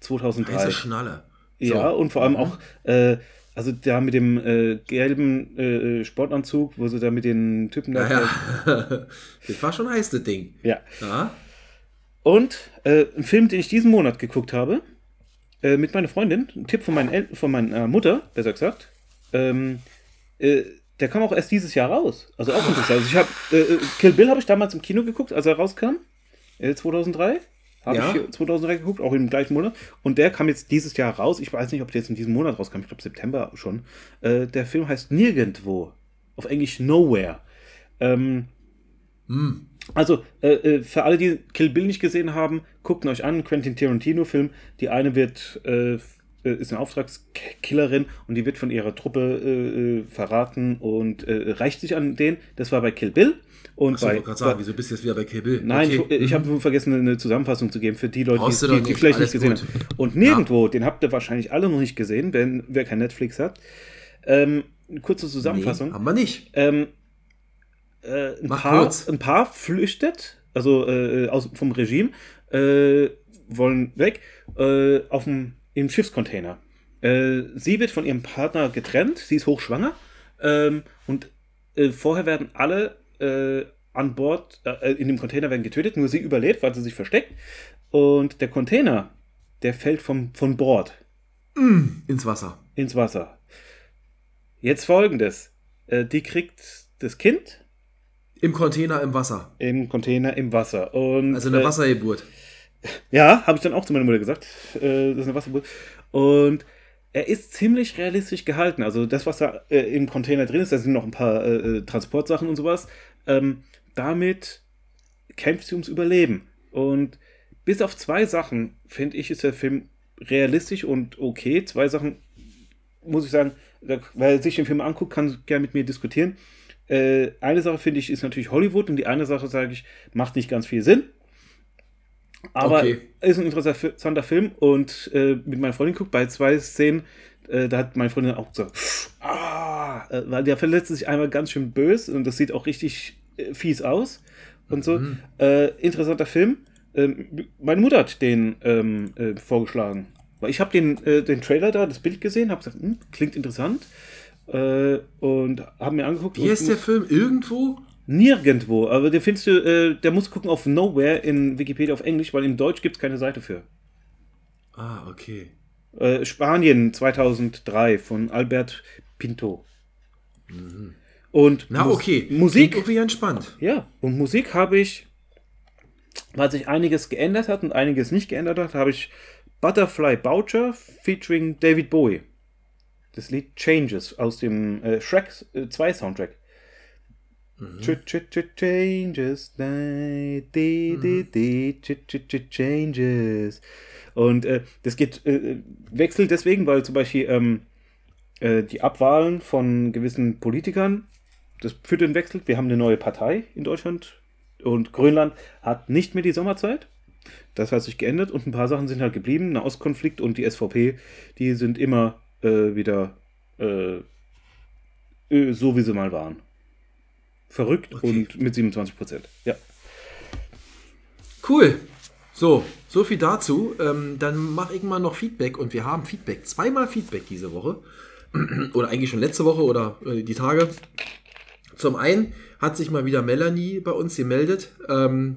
[SPEAKER 2] 2003.
[SPEAKER 4] Heiße Schnalle.
[SPEAKER 2] Ja,
[SPEAKER 4] So.
[SPEAKER 2] und vor allem
[SPEAKER 4] Mhm.
[SPEAKER 2] auch, äh, also da mit dem äh, gelben äh, Sportanzug, wo sie da mit den Typen da.
[SPEAKER 4] Ja, ja. das war schon heiß, das Ding.
[SPEAKER 2] ja.
[SPEAKER 4] Ja.
[SPEAKER 2] Und äh, ein Film, den ich diesen Monat geguckt habe, äh, mit meiner Freundin, ein Tipp von, meinen El von meiner Mutter, besser gesagt, ähm, äh, der kam auch erst dieses Jahr raus. Also auch interessant. Also ich habe äh, Kill Bill habe ich damals im Kino geguckt, als er rauskam, äh, 2003. Habe
[SPEAKER 4] Ja.
[SPEAKER 2] ich 2003 geguckt, auch im gleichen Monat. Und der kam jetzt dieses Jahr raus. Ich weiß nicht, ob der jetzt in diesem Monat rauskam. Ich glaube September schon. Äh, der Film heißt Nirgendwo. Auf Englisch Nowhere. Ähm,
[SPEAKER 4] Hm.
[SPEAKER 2] also, äh, äh, für alle, die Kill Bill nicht gesehen haben, guckt ihn euch an, Quentin Tarantino-Film. Die eine wird, äh, äh, ist eine Auftragskillerin und die wird von ihrer Truppe äh, verraten und reicht sich an den. Das war bei Kill Bill. Und
[SPEAKER 4] Achso,
[SPEAKER 2] bei,
[SPEAKER 4] ich wollte gerade sagen, wieso bist du jetzt wieder bei Kill?
[SPEAKER 2] Nein,
[SPEAKER 4] Okay.
[SPEAKER 2] ich, ich habe nur vergessen, eine Zusammenfassung zu geben für die Leute,
[SPEAKER 4] Brauchst
[SPEAKER 2] die, die, die
[SPEAKER 4] nicht,
[SPEAKER 2] vielleicht nicht gesehen
[SPEAKER 4] gut.
[SPEAKER 2] haben. Und nirgendwo, den habt ihr wahrscheinlich alle noch nicht gesehen, wenn wer kein Netflix hat. Ähm, eine kurze Zusammenfassung.
[SPEAKER 4] Nee, haben wir nicht.
[SPEAKER 2] Ähm, äh, ein,
[SPEAKER 4] Mach
[SPEAKER 2] paar,
[SPEAKER 4] kurz.
[SPEAKER 2] ein paar flüchtet, also äh, aus, vom Regime, äh, wollen weg äh, auf dem, im Schiffscontainer. Äh, sie wird von ihrem Partner getrennt, sie ist hochschwanger ähm, und äh, vorher werden alle äh, an Bord äh, in dem Container werden getötet, nur sie überlebt, weil sie sich versteckt und der Container, der fällt vom, von Bord
[SPEAKER 4] Ins Wasser.
[SPEAKER 2] ins Wasser. Jetzt folgendes. Äh, die kriegt das Kind
[SPEAKER 4] Im Container im Wasser.
[SPEAKER 2] im Container im Wasser. Und,
[SPEAKER 4] Also eine
[SPEAKER 2] äh,
[SPEAKER 4] Wassergeburt.
[SPEAKER 2] Ja, habe ich dann auch zu meiner Mutter gesagt. Äh, das ist eine Wasserburg. Und er ist ziemlich realistisch gehalten. Also das, was da äh, im Container drin ist, da sind noch ein paar äh, äh, Transportsachen und sowas. Ähm, damit kämpft sie ums Überleben. Und bis auf zwei Sachen, finde ich, ist der Film realistisch und okay. Zwei Sachen, muss ich sagen, wer sich den Film anguckt, kann gerne mit mir diskutieren. Äh, eine Sache, finde ich, ist natürlich Hollywood und die eine Sache, sage ich, macht nicht ganz viel Sinn. Aber
[SPEAKER 4] Okay.
[SPEAKER 2] ist ein interessanter Film und äh, mit meiner Freundin guckt bei zwei Szenen, äh, da hat meine Freundin auch gesagt, ah, äh, weil der verletzt sich einmal ganz schön böse und das sieht auch richtig äh, fies aus und so. Äh, interessanter Film. Ähm, meine Mutter hat den ähm, äh, vorgeschlagen. Weil ich habe den, den Trailer da, das Bild gesehen, habe gesagt, hm, klingt interessant. Und habe mir angeguckt.
[SPEAKER 4] Wie heißt der Film? Irgendwo?
[SPEAKER 2] Nirgendwo, aber der findest du, äh, der muss gucken auf Nowhere in Wikipedia auf Englisch, weil im Deutsch gibt es keine Seite für.
[SPEAKER 4] Ah, okay.
[SPEAKER 2] Äh, Spanien 2003 von Albert Pinto. Und
[SPEAKER 4] Na,
[SPEAKER 2] Mus-
[SPEAKER 4] okay.
[SPEAKER 2] Musik,
[SPEAKER 4] Klingt irgendwie entspannt.
[SPEAKER 2] ja, und Musik habe ich, weil sich einiges geändert hat und einiges nicht geändert hat, habe ich Butterfly Boucher featuring David Bowie. Das Lied Changes aus dem äh, Shrek 2 Soundtrack. -ch changes, di, ch -ch -ch changes. Und äh, das geht, äh, wechselt deswegen, weil zum Beispiel ähm, äh, die Abwahlen von gewissen Politikern, das führt den Wechsel. Wir haben eine neue Partei in Deutschland und Grönland hat nicht mehr die Sommerzeit. Das hat sich geändert und ein paar Sachen sind halt geblieben. Nahostkonflikt und die SVP, die sind immer äh, wieder äh, äh, so, wie sie mal waren. Verrückt
[SPEAKER 4] Okay.
[SPEAKER 2] und mit 27 Prozent. Ja.
[SPEAKER 4] Cool. So, so viel dazu. Ähm, dann mache ich mal noch Feedback und wir haben Feedback. Zweimal Feedback diese Woche. oder eigentlich schon letzte Woche oder äh, die Tage. Zum einen hat sich mal wieder Melanie bei uns gemeldet. Ähm,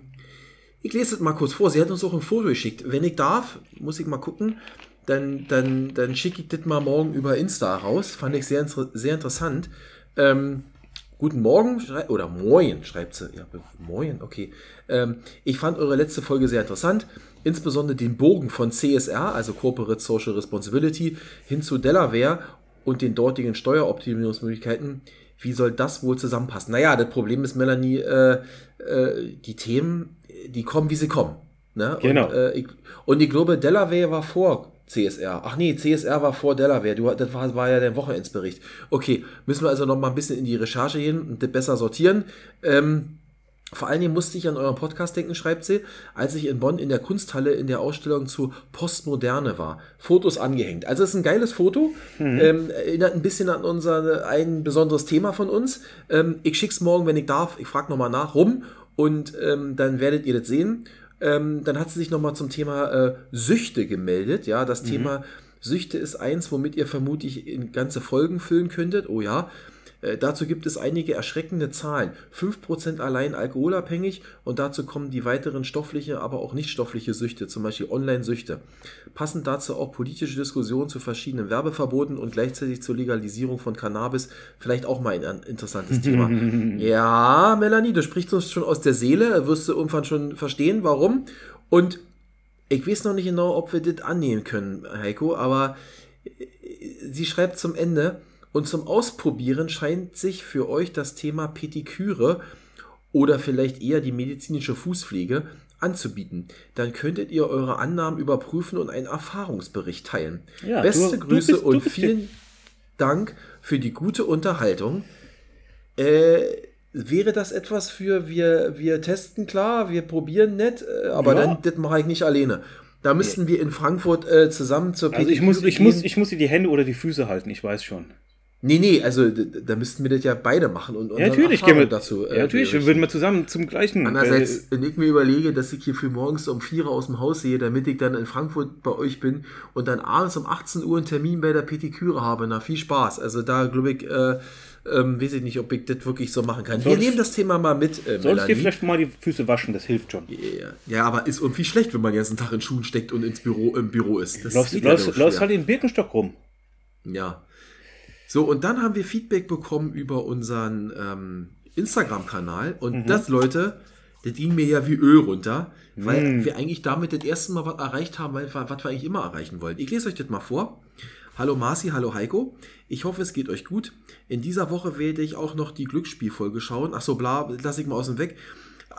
[SPEAKER 4] ich lese es mal kurz vor. Sie hat uns auch ein Foto geschickt. Wenn ich darf, muss ich mal gucken. Dann, dann, dann schicke ich das mal morgen über Insta raus. Fand ich sehr, sehr interessant. Ähm, Guten Morgen oder Moin schreibt sie. Ja, Moin, okay. Ähm, ich fand eure letzte Folge sehr interessant, insbesondere den Bogen von CSR, also Corporate Social Responsibility, hin zu Delaware und den dortigen Steueroptimierungsmöglichkeiten. Wie soll das wohl zusammenpassen? Naja, das Problem ist, Melanie, äh, äh, die Themen, die kommen, wie sie kommen. Ne?
[SPEAKER 2] Genau.
[SPEAKER 4] Und, äh, ich, und ich glaube, Delaware war vor CSR. Ach nee, CSR war vor Delaware. Du, das war, war ja der Wochenendsbericht. Okay, müssen wir also noch mal ein bisschen in die Recherche gehen und das besser sortieren. Ähm, Vor allen Dingen musste ich an euren Podcast denken, schreibt sie, als ich in Bonn in der Kunsthalle in der Ausstellung zu Postmoderne war. Fotos angehängt. Also es ist ein geiles Foto. Ähm, erinnert ein bisschen an unser ein besonderes Thema von uns. Ähm, ich schick's morgen, wenn ich darf. Ich frage nochmal nach rum und ähm, dann werdet ihr das sehen. Ähm, dann hat sie sich nochmal zum Thema äh, Süchte gemeldet. Ja, das Thema Süchte ist eins, womit ihr vermutlich in ganze Folgen füllen könntet. Oh ja. Äh, dazu gibt es einige erschreckende Zahlen. 5% allein alkoholabhängig und dazu kommen die weiteren stoffliche, aber auch nicht stoffliche Süchte, zum Beispiel Online-Süchte. Passend dazu auch politische Diskussionen zu verschiedenen Werbeverboten und gleichzeitig zur Legalisierung von Cannabis. Vielleicht auch mal ein interessantes Thema. Ja, Melanie, du sprichst uns schon aus der Seele, wirst du irgendwann schon verstehen, warum. Und ich weiß noch nicht genau, ob wir das annehmen können, Heiko, aber äh, sie schreibt zum Ende, und zum Ausprobieren scheint sich für euch das Thema Petiküre oder vielleicht eher die medizinische Fußpflege anzubieten. Dann könntet ihr eure Annahmen überprüfen und einen Erfahrungsbericht teilen.
[SPEAKER 2] Ja,
[SPEAKER 4] Beste
[SPEAKER 2] du- du
[SPEAKER 4] Grüße
[SPEAKER 2] bist- du
[SPEAKER 4] und
[SPEAKER 2] bist
[SPEAKER 4] vielen Dank für die gute Unterhaltung. Äh, wäre das etwas für wir, wir testen klar, wir probieren nett, äh, aber
[SPEAKER 2] Ja.
[SPEAKER 4] dann das mache ich nicht alleine. Da müssten wir in Frankfurt äh, zusammen zur
[SPEAKER 2] Also ich muss, ich muss,
[SPEAKER 4] gehen.
[SPEAKER 2] ich muss dir die Hände oder die Füße halten, ich weiß schon.
[SPEAKER 4] Nee, nee, also da müssten wir das ja beide machen und
[SPEAKER 2] Ja, natürlich gehen wir
[SPEAKER 4] dazu. äh,
[SPEAKER 2] Ja, natürlich, wir würden wir zusammen zum gleichen.
[SPEAKER 4] Andererseits,
[SPEAKER 2] äh,
[SPEAKER 4] wenn ich mir überlege, dass ich hier früh morgens um 4 Uhr aus dem Haus sehe, damit ich dann in Frankfurt bei euch bin und dann abends um 18 Uhr einen Termin bei der Petiküre habe, na viel Spaß. Also da glaube ich, äh, ähm, weiß ich nicht, ob ich das wirklich so machen kann.
[SPEAKER 2] Soll
[SPEAKER 4] wir nehmen das Thema mal mit, äh,
[SPEAKER 2] soll ich dir vielleicht mal die Füße waschen? Das hilft schon.
[SPEAKER 4] Ja, ja, aber ist irgendwie schlecht, wenn man den ganzen Tag in Schuhen steckt und ins Büro, im Büro ist. Das
[SPEAKER 2] Läufst, läufst, läufst halt in Birkenstock rum.
[SPEAKER 4] Ja. So, und dann haben wir Feedback bekommen über unseren ähm, Instagram-Kanal. Und das, Leute, das ging mir ja wie Öl runter, weil wir eigentlich damit das erste Mal was erreicht haben, was wir eigentlich immer erreichen wollten. Ich lese euch das mal vor. Hallo Marci, hallo Heiko. Ich hoffe, es geht euch gut. In dieser Woche werde ich auch noch die Glücksspielfolge schauen. Ach so, bla, lasse ich mal außen weg.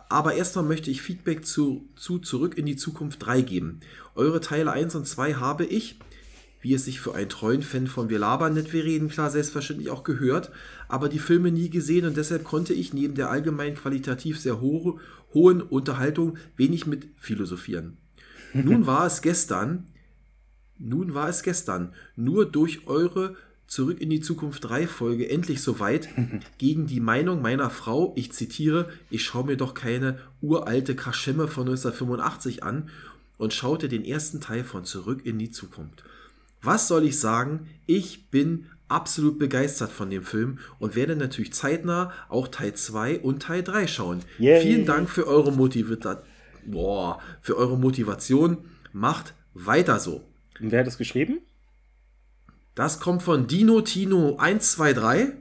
[SPEAKER 4] Aber erstmal möchte ich Feedback zu, zu Zurück in die Zukunft 3 geben. Eure Teile 1 und 2 habe ich, wie es sich für einen treuen Fan von Wir labern nicht, wir reden, klar, selbstverständlich auch gehört, aber die Filme nie gesehen und deshalb konnte ich neben der allgemein qualitativ sehr ho hohen Unterhaltung wenig mit philosophieren. Nun war es gestern, nun war es gestern, nur durch eure Zurück in die Zukunft 3 Folge endlich soweit gegen die Meinung meiner Frau, ich zitiere, ich schaue mir doch keine uralte Kaschemme von 1985 an und schaute den ersten Teil von Zurück in die Zukunft. Was soll ich sagen? Ich bin absolut begeistert von dem Film und werde natürlich zeitnah auch Teil 2 und Teil 3 schauen.
[SPEAKER 2] Yay.
[SPEAKER 4] Vielen Dank für eure, Motivita Boah, für eure Motivation. Macht weiter so.
[SPEAKER 2] Und wer hat das geschrieben?
[SPEAKER 4] Das kommt von Dino Tino 123.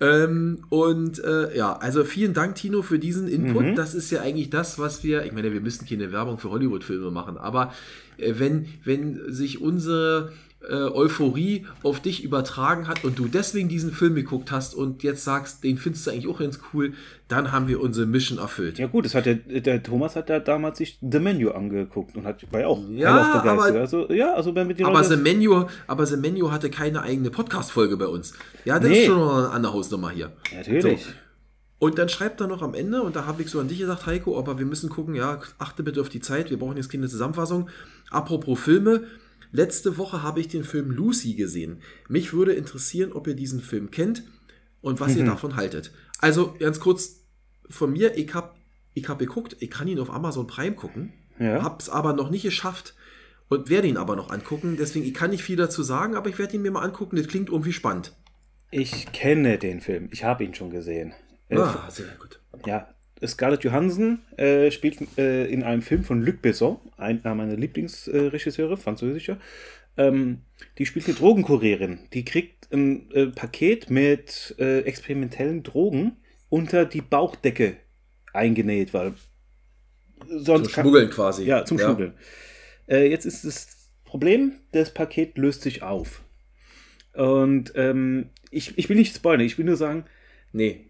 [SPEAKER 4] Ähm, und äh, ja, also vielen Dank, Tino, für diesen Input. Das ist ja eigentlich das, was wir, ich meine, wir müssen keine Werbung für Hollywood-Filme machen, aber äh, wenn, wenn sich unsere äh, Euphorie auf dich übertragen hat und du deswegen diesen Film geguckt hast und jetzt sagst, den findest du eigentlich auch ganz cool, dann haben wir unsere Mission erfüllt.
[SPEAKER 2] Ja gut, das hat der, der Thomas hat da damals sich The Menu angeguckt und hat war ja auch
[SPEAKER 4] Ja, aber-
[SPEAKER 2] also ja, also wenn mit den
[SPEAKER 4] Aber The
[SPEAKER 2] Leuten-
[SPEAKER 4] Menu, aber The Menu hatte keine eigene Podcast-Folge bei uns. Ja, das
[SPEAKER 2] Nee.
[SPEAKER 4] ist schon noch eine andere Hausnummer hier.
[SPEAKER 2] natürlich.
[SPEAKER 4] So. Und dann schreibt er noch am Ende, und da habe ich so an dich gesagt, Heiko, aber wir müssen gucken, ja, achte bitte auf die Zeit, wir brauchen jetzt keine Zusammenfassung. Apropos Filme, letzte Woche habe ich den Film Lucy gesehen. Mich würde interessieren, ob ihr diesen Film kennt und was
[SPEAKER 2] Mhm.
[SPEAKER 4] ihr davon haltet. Also ganz kurz von mir, ich habe ich hab geguckt, ich kann ihn auf Amazon Prime gucken,
[SPEAKER 2] Ja.
[SPEAKER 4] hab's aber noch nicht geschafft und werde ihn aber noch angucken. Deswegen, ich kann nicht viel dazu sagen, aber ich werde ihn mir mal angucken, das klingt irgendwie spannend.
[SPEAKER 2] Ich kenne den Film. Ich habe ihn schon gesehen. Äh,
[SPEAKER 4] Ah, sehr gut.
[SPEAKER 2] Ja, Scarlett Johansson äh, spielt äh, in einem Film von Luc Besson, einer meiner Lieblingsregisseure, französischer. Ähm, die spielt eine Drogenkurierin. Die kriegt ein äh, Paket mit äh, experimentellen Drogen unter die Bauchdecke eingenäht, weil sonst
[SPEAKER 4] Zum
[SPEAKER 2] kann-
[SPEAKER 4] Schmuggeln quasi.
[SPEAKER 2] Ja, zum Schmuggeln. Äh, jetzt ist das Problem, das Paket löst sich auf. Und ähm, ich, ich will nicht spoilern, ich will nur sagen,
[SPEAKER 4] Nee.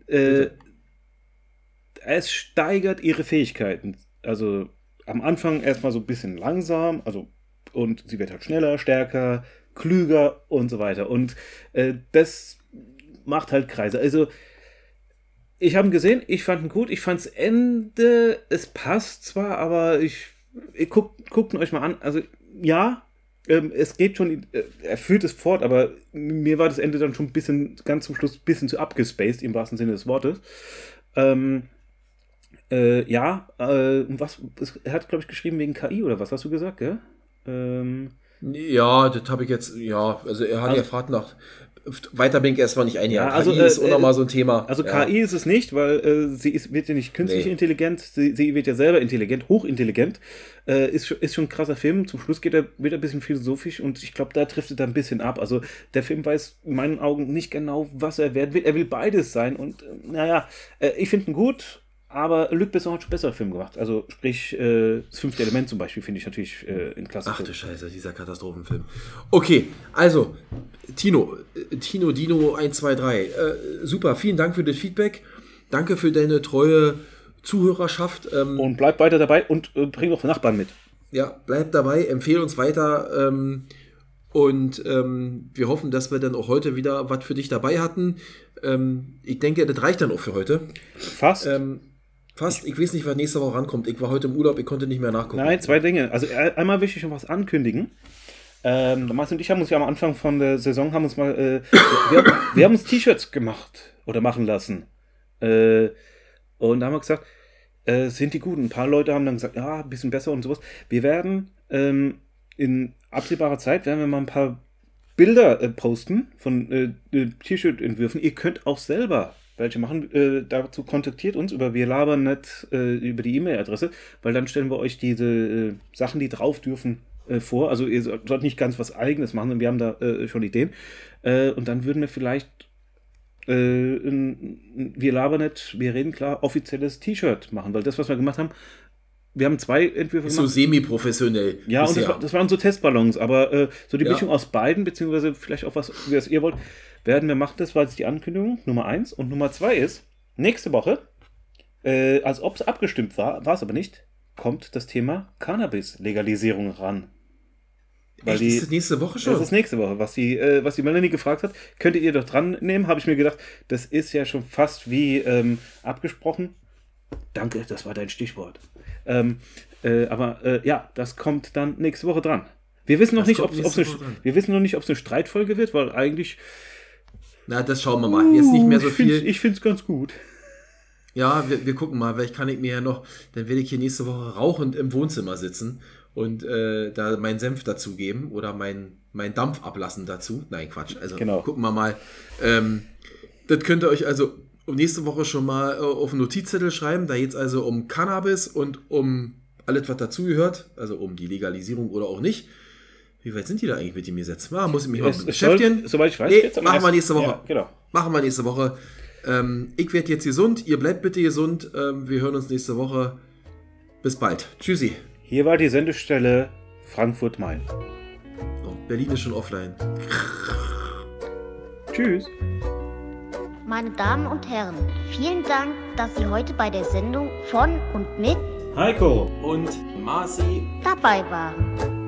[SPEAKER 2] Es steigert ihre Fähigkeiten. Also am Anfang erstmal so ein bisschen langsam, also und sie wird halt schneller, stärker, klüger und so weiter. Und äh, das macht halt Kreise. Also ich habe ihn gesehen, ich fand ihn gut, ich fand's Ende, es passt zwar, aber ich, ich guckt, guckt ihn euch mal an. Also ja, ähm, es geht schon, äh, er führt es fort, aber mir war das Ende dann schon ein bisschen, ganz zum Schluss, ein bisschen zu abgespaced, im wahrsten Sinne des Wortes. Ähm, äh, ja, äh, was, er hat, glaube ich, geschrieben wegen KI oder was hast du gesagt, gell? Ähm,
[SPEAKER 4] Ja, das habe ich jetzt, ja, also er hat
[SPEAKER 2] Also-
[SPEAKER 4] ja gefragt nach, weiter bin ich erstmal nicht ein, ja,
[SPEAKER 2] Ja,
[SPEAKER 4] KI
[SPEAKER 2] also, äh,
[SPEAKER 4] ist auch
[SPEAKER 2] äh,
[SPEAKER 4] nochmal so ein Thema.
[SPEAKER 2] Also
[SPEAKER 4] ja.
[SPEAKER 2] KI ist es nicht, weil äh, sie ist, wird ja nicht künstlich
[SPEAKER 4] Nee.
[SPEAKER 2] intelligent, sie, sie wird ja selber intelligent, hochintelligent. Äh, ist, schon- ist schon ein krasser Film. Zum Schluss geht er, wird er ein bisschen philosophisch und ich glaube, da trifft er da ein bisschen ab. Also der Film weiß in meinen Augen nicht genau, was er werden will. Er will beides sein und äh, naja, äh, ich finde ihn gut. Aber Luc Besson hat schon bessere Filme gemacht. Also sprich, äh, das fünfte Element zum Beispiel finde ich natürlich äh, ein klasse
[SPEAKER 4] Ach du Scheiße, dieser Katastrophenfilm. Okay, also, Tino, äh, Tino, Dino 123, äh, super, vielen Dank für das Feedback. Danke für deine treue Zuhörerschaft. Ähm,
[SPEAKER 2] Und bleib weiter dabei und äh, bring auch Nachbarn mit.
[SPEAKER 4] ja, bleib dabei, empfehle uns weiter. Ähm, und ähm, wir hoffen, dass wir dann auch heute wieder was für dich dabei hatten. Ähm, ich denke, das reicht dann auch für heute.
[SPEAKER 2] Fast.
[SPEAKER 4] Fast, ich weiß nicht, was nächste Woche rankommt. Ich war heute im Urlaub, ich konnte nicht mehr nachgucken.
[SPEAKER 2] Nein, zwei Dinge. Also äh, einmal will ich noch was ankündigen. Ähm, Marcel und ich haben uns ja am Anfang von der Saison haben uns mal, äh, wir, haben- wir haben uns T-Shirts gemacht oder machen lassen. Äh, und da haben wir gesagt, äh, sind die gut? Ein paar Leute haben dann gesagt, ja, ein bisschen besser und sowas. Wir werden ähm, in absehbarer Zeit werden wir mal ein paar Bilder äh, posten von äh, äh, T-Shirt-Entwürfen. Ihr könnt auch selber welche machen. Äh, dazu kontaktiert uns über wir labern nicht äh, über die E-Mail-Adresse, weil dann stellen wir euch diese äh, Sachen, die drauf dürfen, äh, vor. Also ihr sollt nicht ganz was Eigenes machen, wir haben da äh, schon Ideen. Äh, und dann würden wir vielleicht ein, wir labern nicht, wir reden klar, offizielles T-Shirt machen, weil das, was wir gemacht haben, wir haben zwei Entwürfe
[SPEAKER 4] Ist so
[SPEAKER 2] gemacht.
[SPEAKER 4] semi-professionell.
[SPEAKER 2] Ja, und das,
[SPEAKER 4] bisher.
[SPEAKER 2] war, das waren so Testballons, aber so die
[SPEAKER 4] Ja.
[SPEAKER 2] Mischung aus beiden, beziehungsweise vielleicht auch was, wie es ihr wollt, werden wir machen. Das war jetzt die Ankündigung, Nummer eins. Und Nummer zwei ist, nächste Woche, äh, als ob es abgestimmt war, war es aber nicht, kommt das Thema Cannabis-Legalisierung ran. Weil
[SPEAKER 4] Echt,
[SPEAKER 2] die,
[SPEAKER 4] ist das nächste Woche schon?
[SPEAKER 2] das ist nächste Woche. Was die, äh, was die Melanie gefragt hat, könntet ihr doch dran nehmen, habe ich mir gedacht, das ist ja schon fast wie ähm, abgesprochen. Danke, das war dein Stichwort. Ähm, äh, aber äh, ja, das kommt dann nächste Woche dran. Wir wissen noch
[SPEAKER 4] Das
[SPEAKER 2] nicht, ob es eine,
[SPEAKER 4] Woche dran.
[SPEAKER 2] wir wissen noch nicht, ob es eine Streitfolge wird, weil eigentlich
[SPEAKER 4] Na, das schauen wir mal. Jetzt nicht mehr so
[SPEAKER 2] ich find's-
[SPEAKER 4] viel.
[SPEAKER 2] Ich finde es ganz gut.
[SPEAKER 4] Ja, wir, wir gucken mal. Vielleicht kann ich mir ja noch, dann werde ich hier nächste Woche rauchend im Wohnzimmer sitzen und äh, da meinen Senf dazugeben oder mein, mein Dampf ablassen dazu. Nein, Quatsch. Also
[SPEAKER 2] Genau.
[SPEAKER 4] gucken wir mal. Ähm, das könnt ihr euch also um nächste Woche schon mal äh, auf einen Notizzettel schreiben. Da geht es also um Cannabis und um alles, was dazugehört. Also um die Legalisierung oder auch nicht. Wie weit sind die da eigentlich mit dem Gesetz? Ah, muss ich mich mal
[SPEAKER 2] Es- es
[SPEAKER 4] beschäftigen.
[SPEAKER 2] soweit ich weiß,
[SPEAKER 4] nee,
[SPEAKER 2] jetzt aber
[SPEAKER 4] machen wir nächste Woche.
[SPEAKER 2] Ja, genau.
[SPEAKER 4] Machen wir nächste Woche. Ähm, ich werde jetzt gesund. Ihr bleibt bitte gesund. Ähm, wir hören uns nächste Woche. Bis bald. Tschüssi.
[SPEAKER 2] Hier war die Sendestelle Frankfurt-Main.
[SPEAKER 4] Oh, Berlin ist schon offline.
[SPEAKER 2] Tschüss.
[SPEAKER 1] Meine Damen und Herren, vielen Dank, dass Sie heute bei der Sendung von und mit
[SPEAKER 2] Heiko.
[SPEAKER 4] Und Marci.
[SPEAKER 1] dabei waren.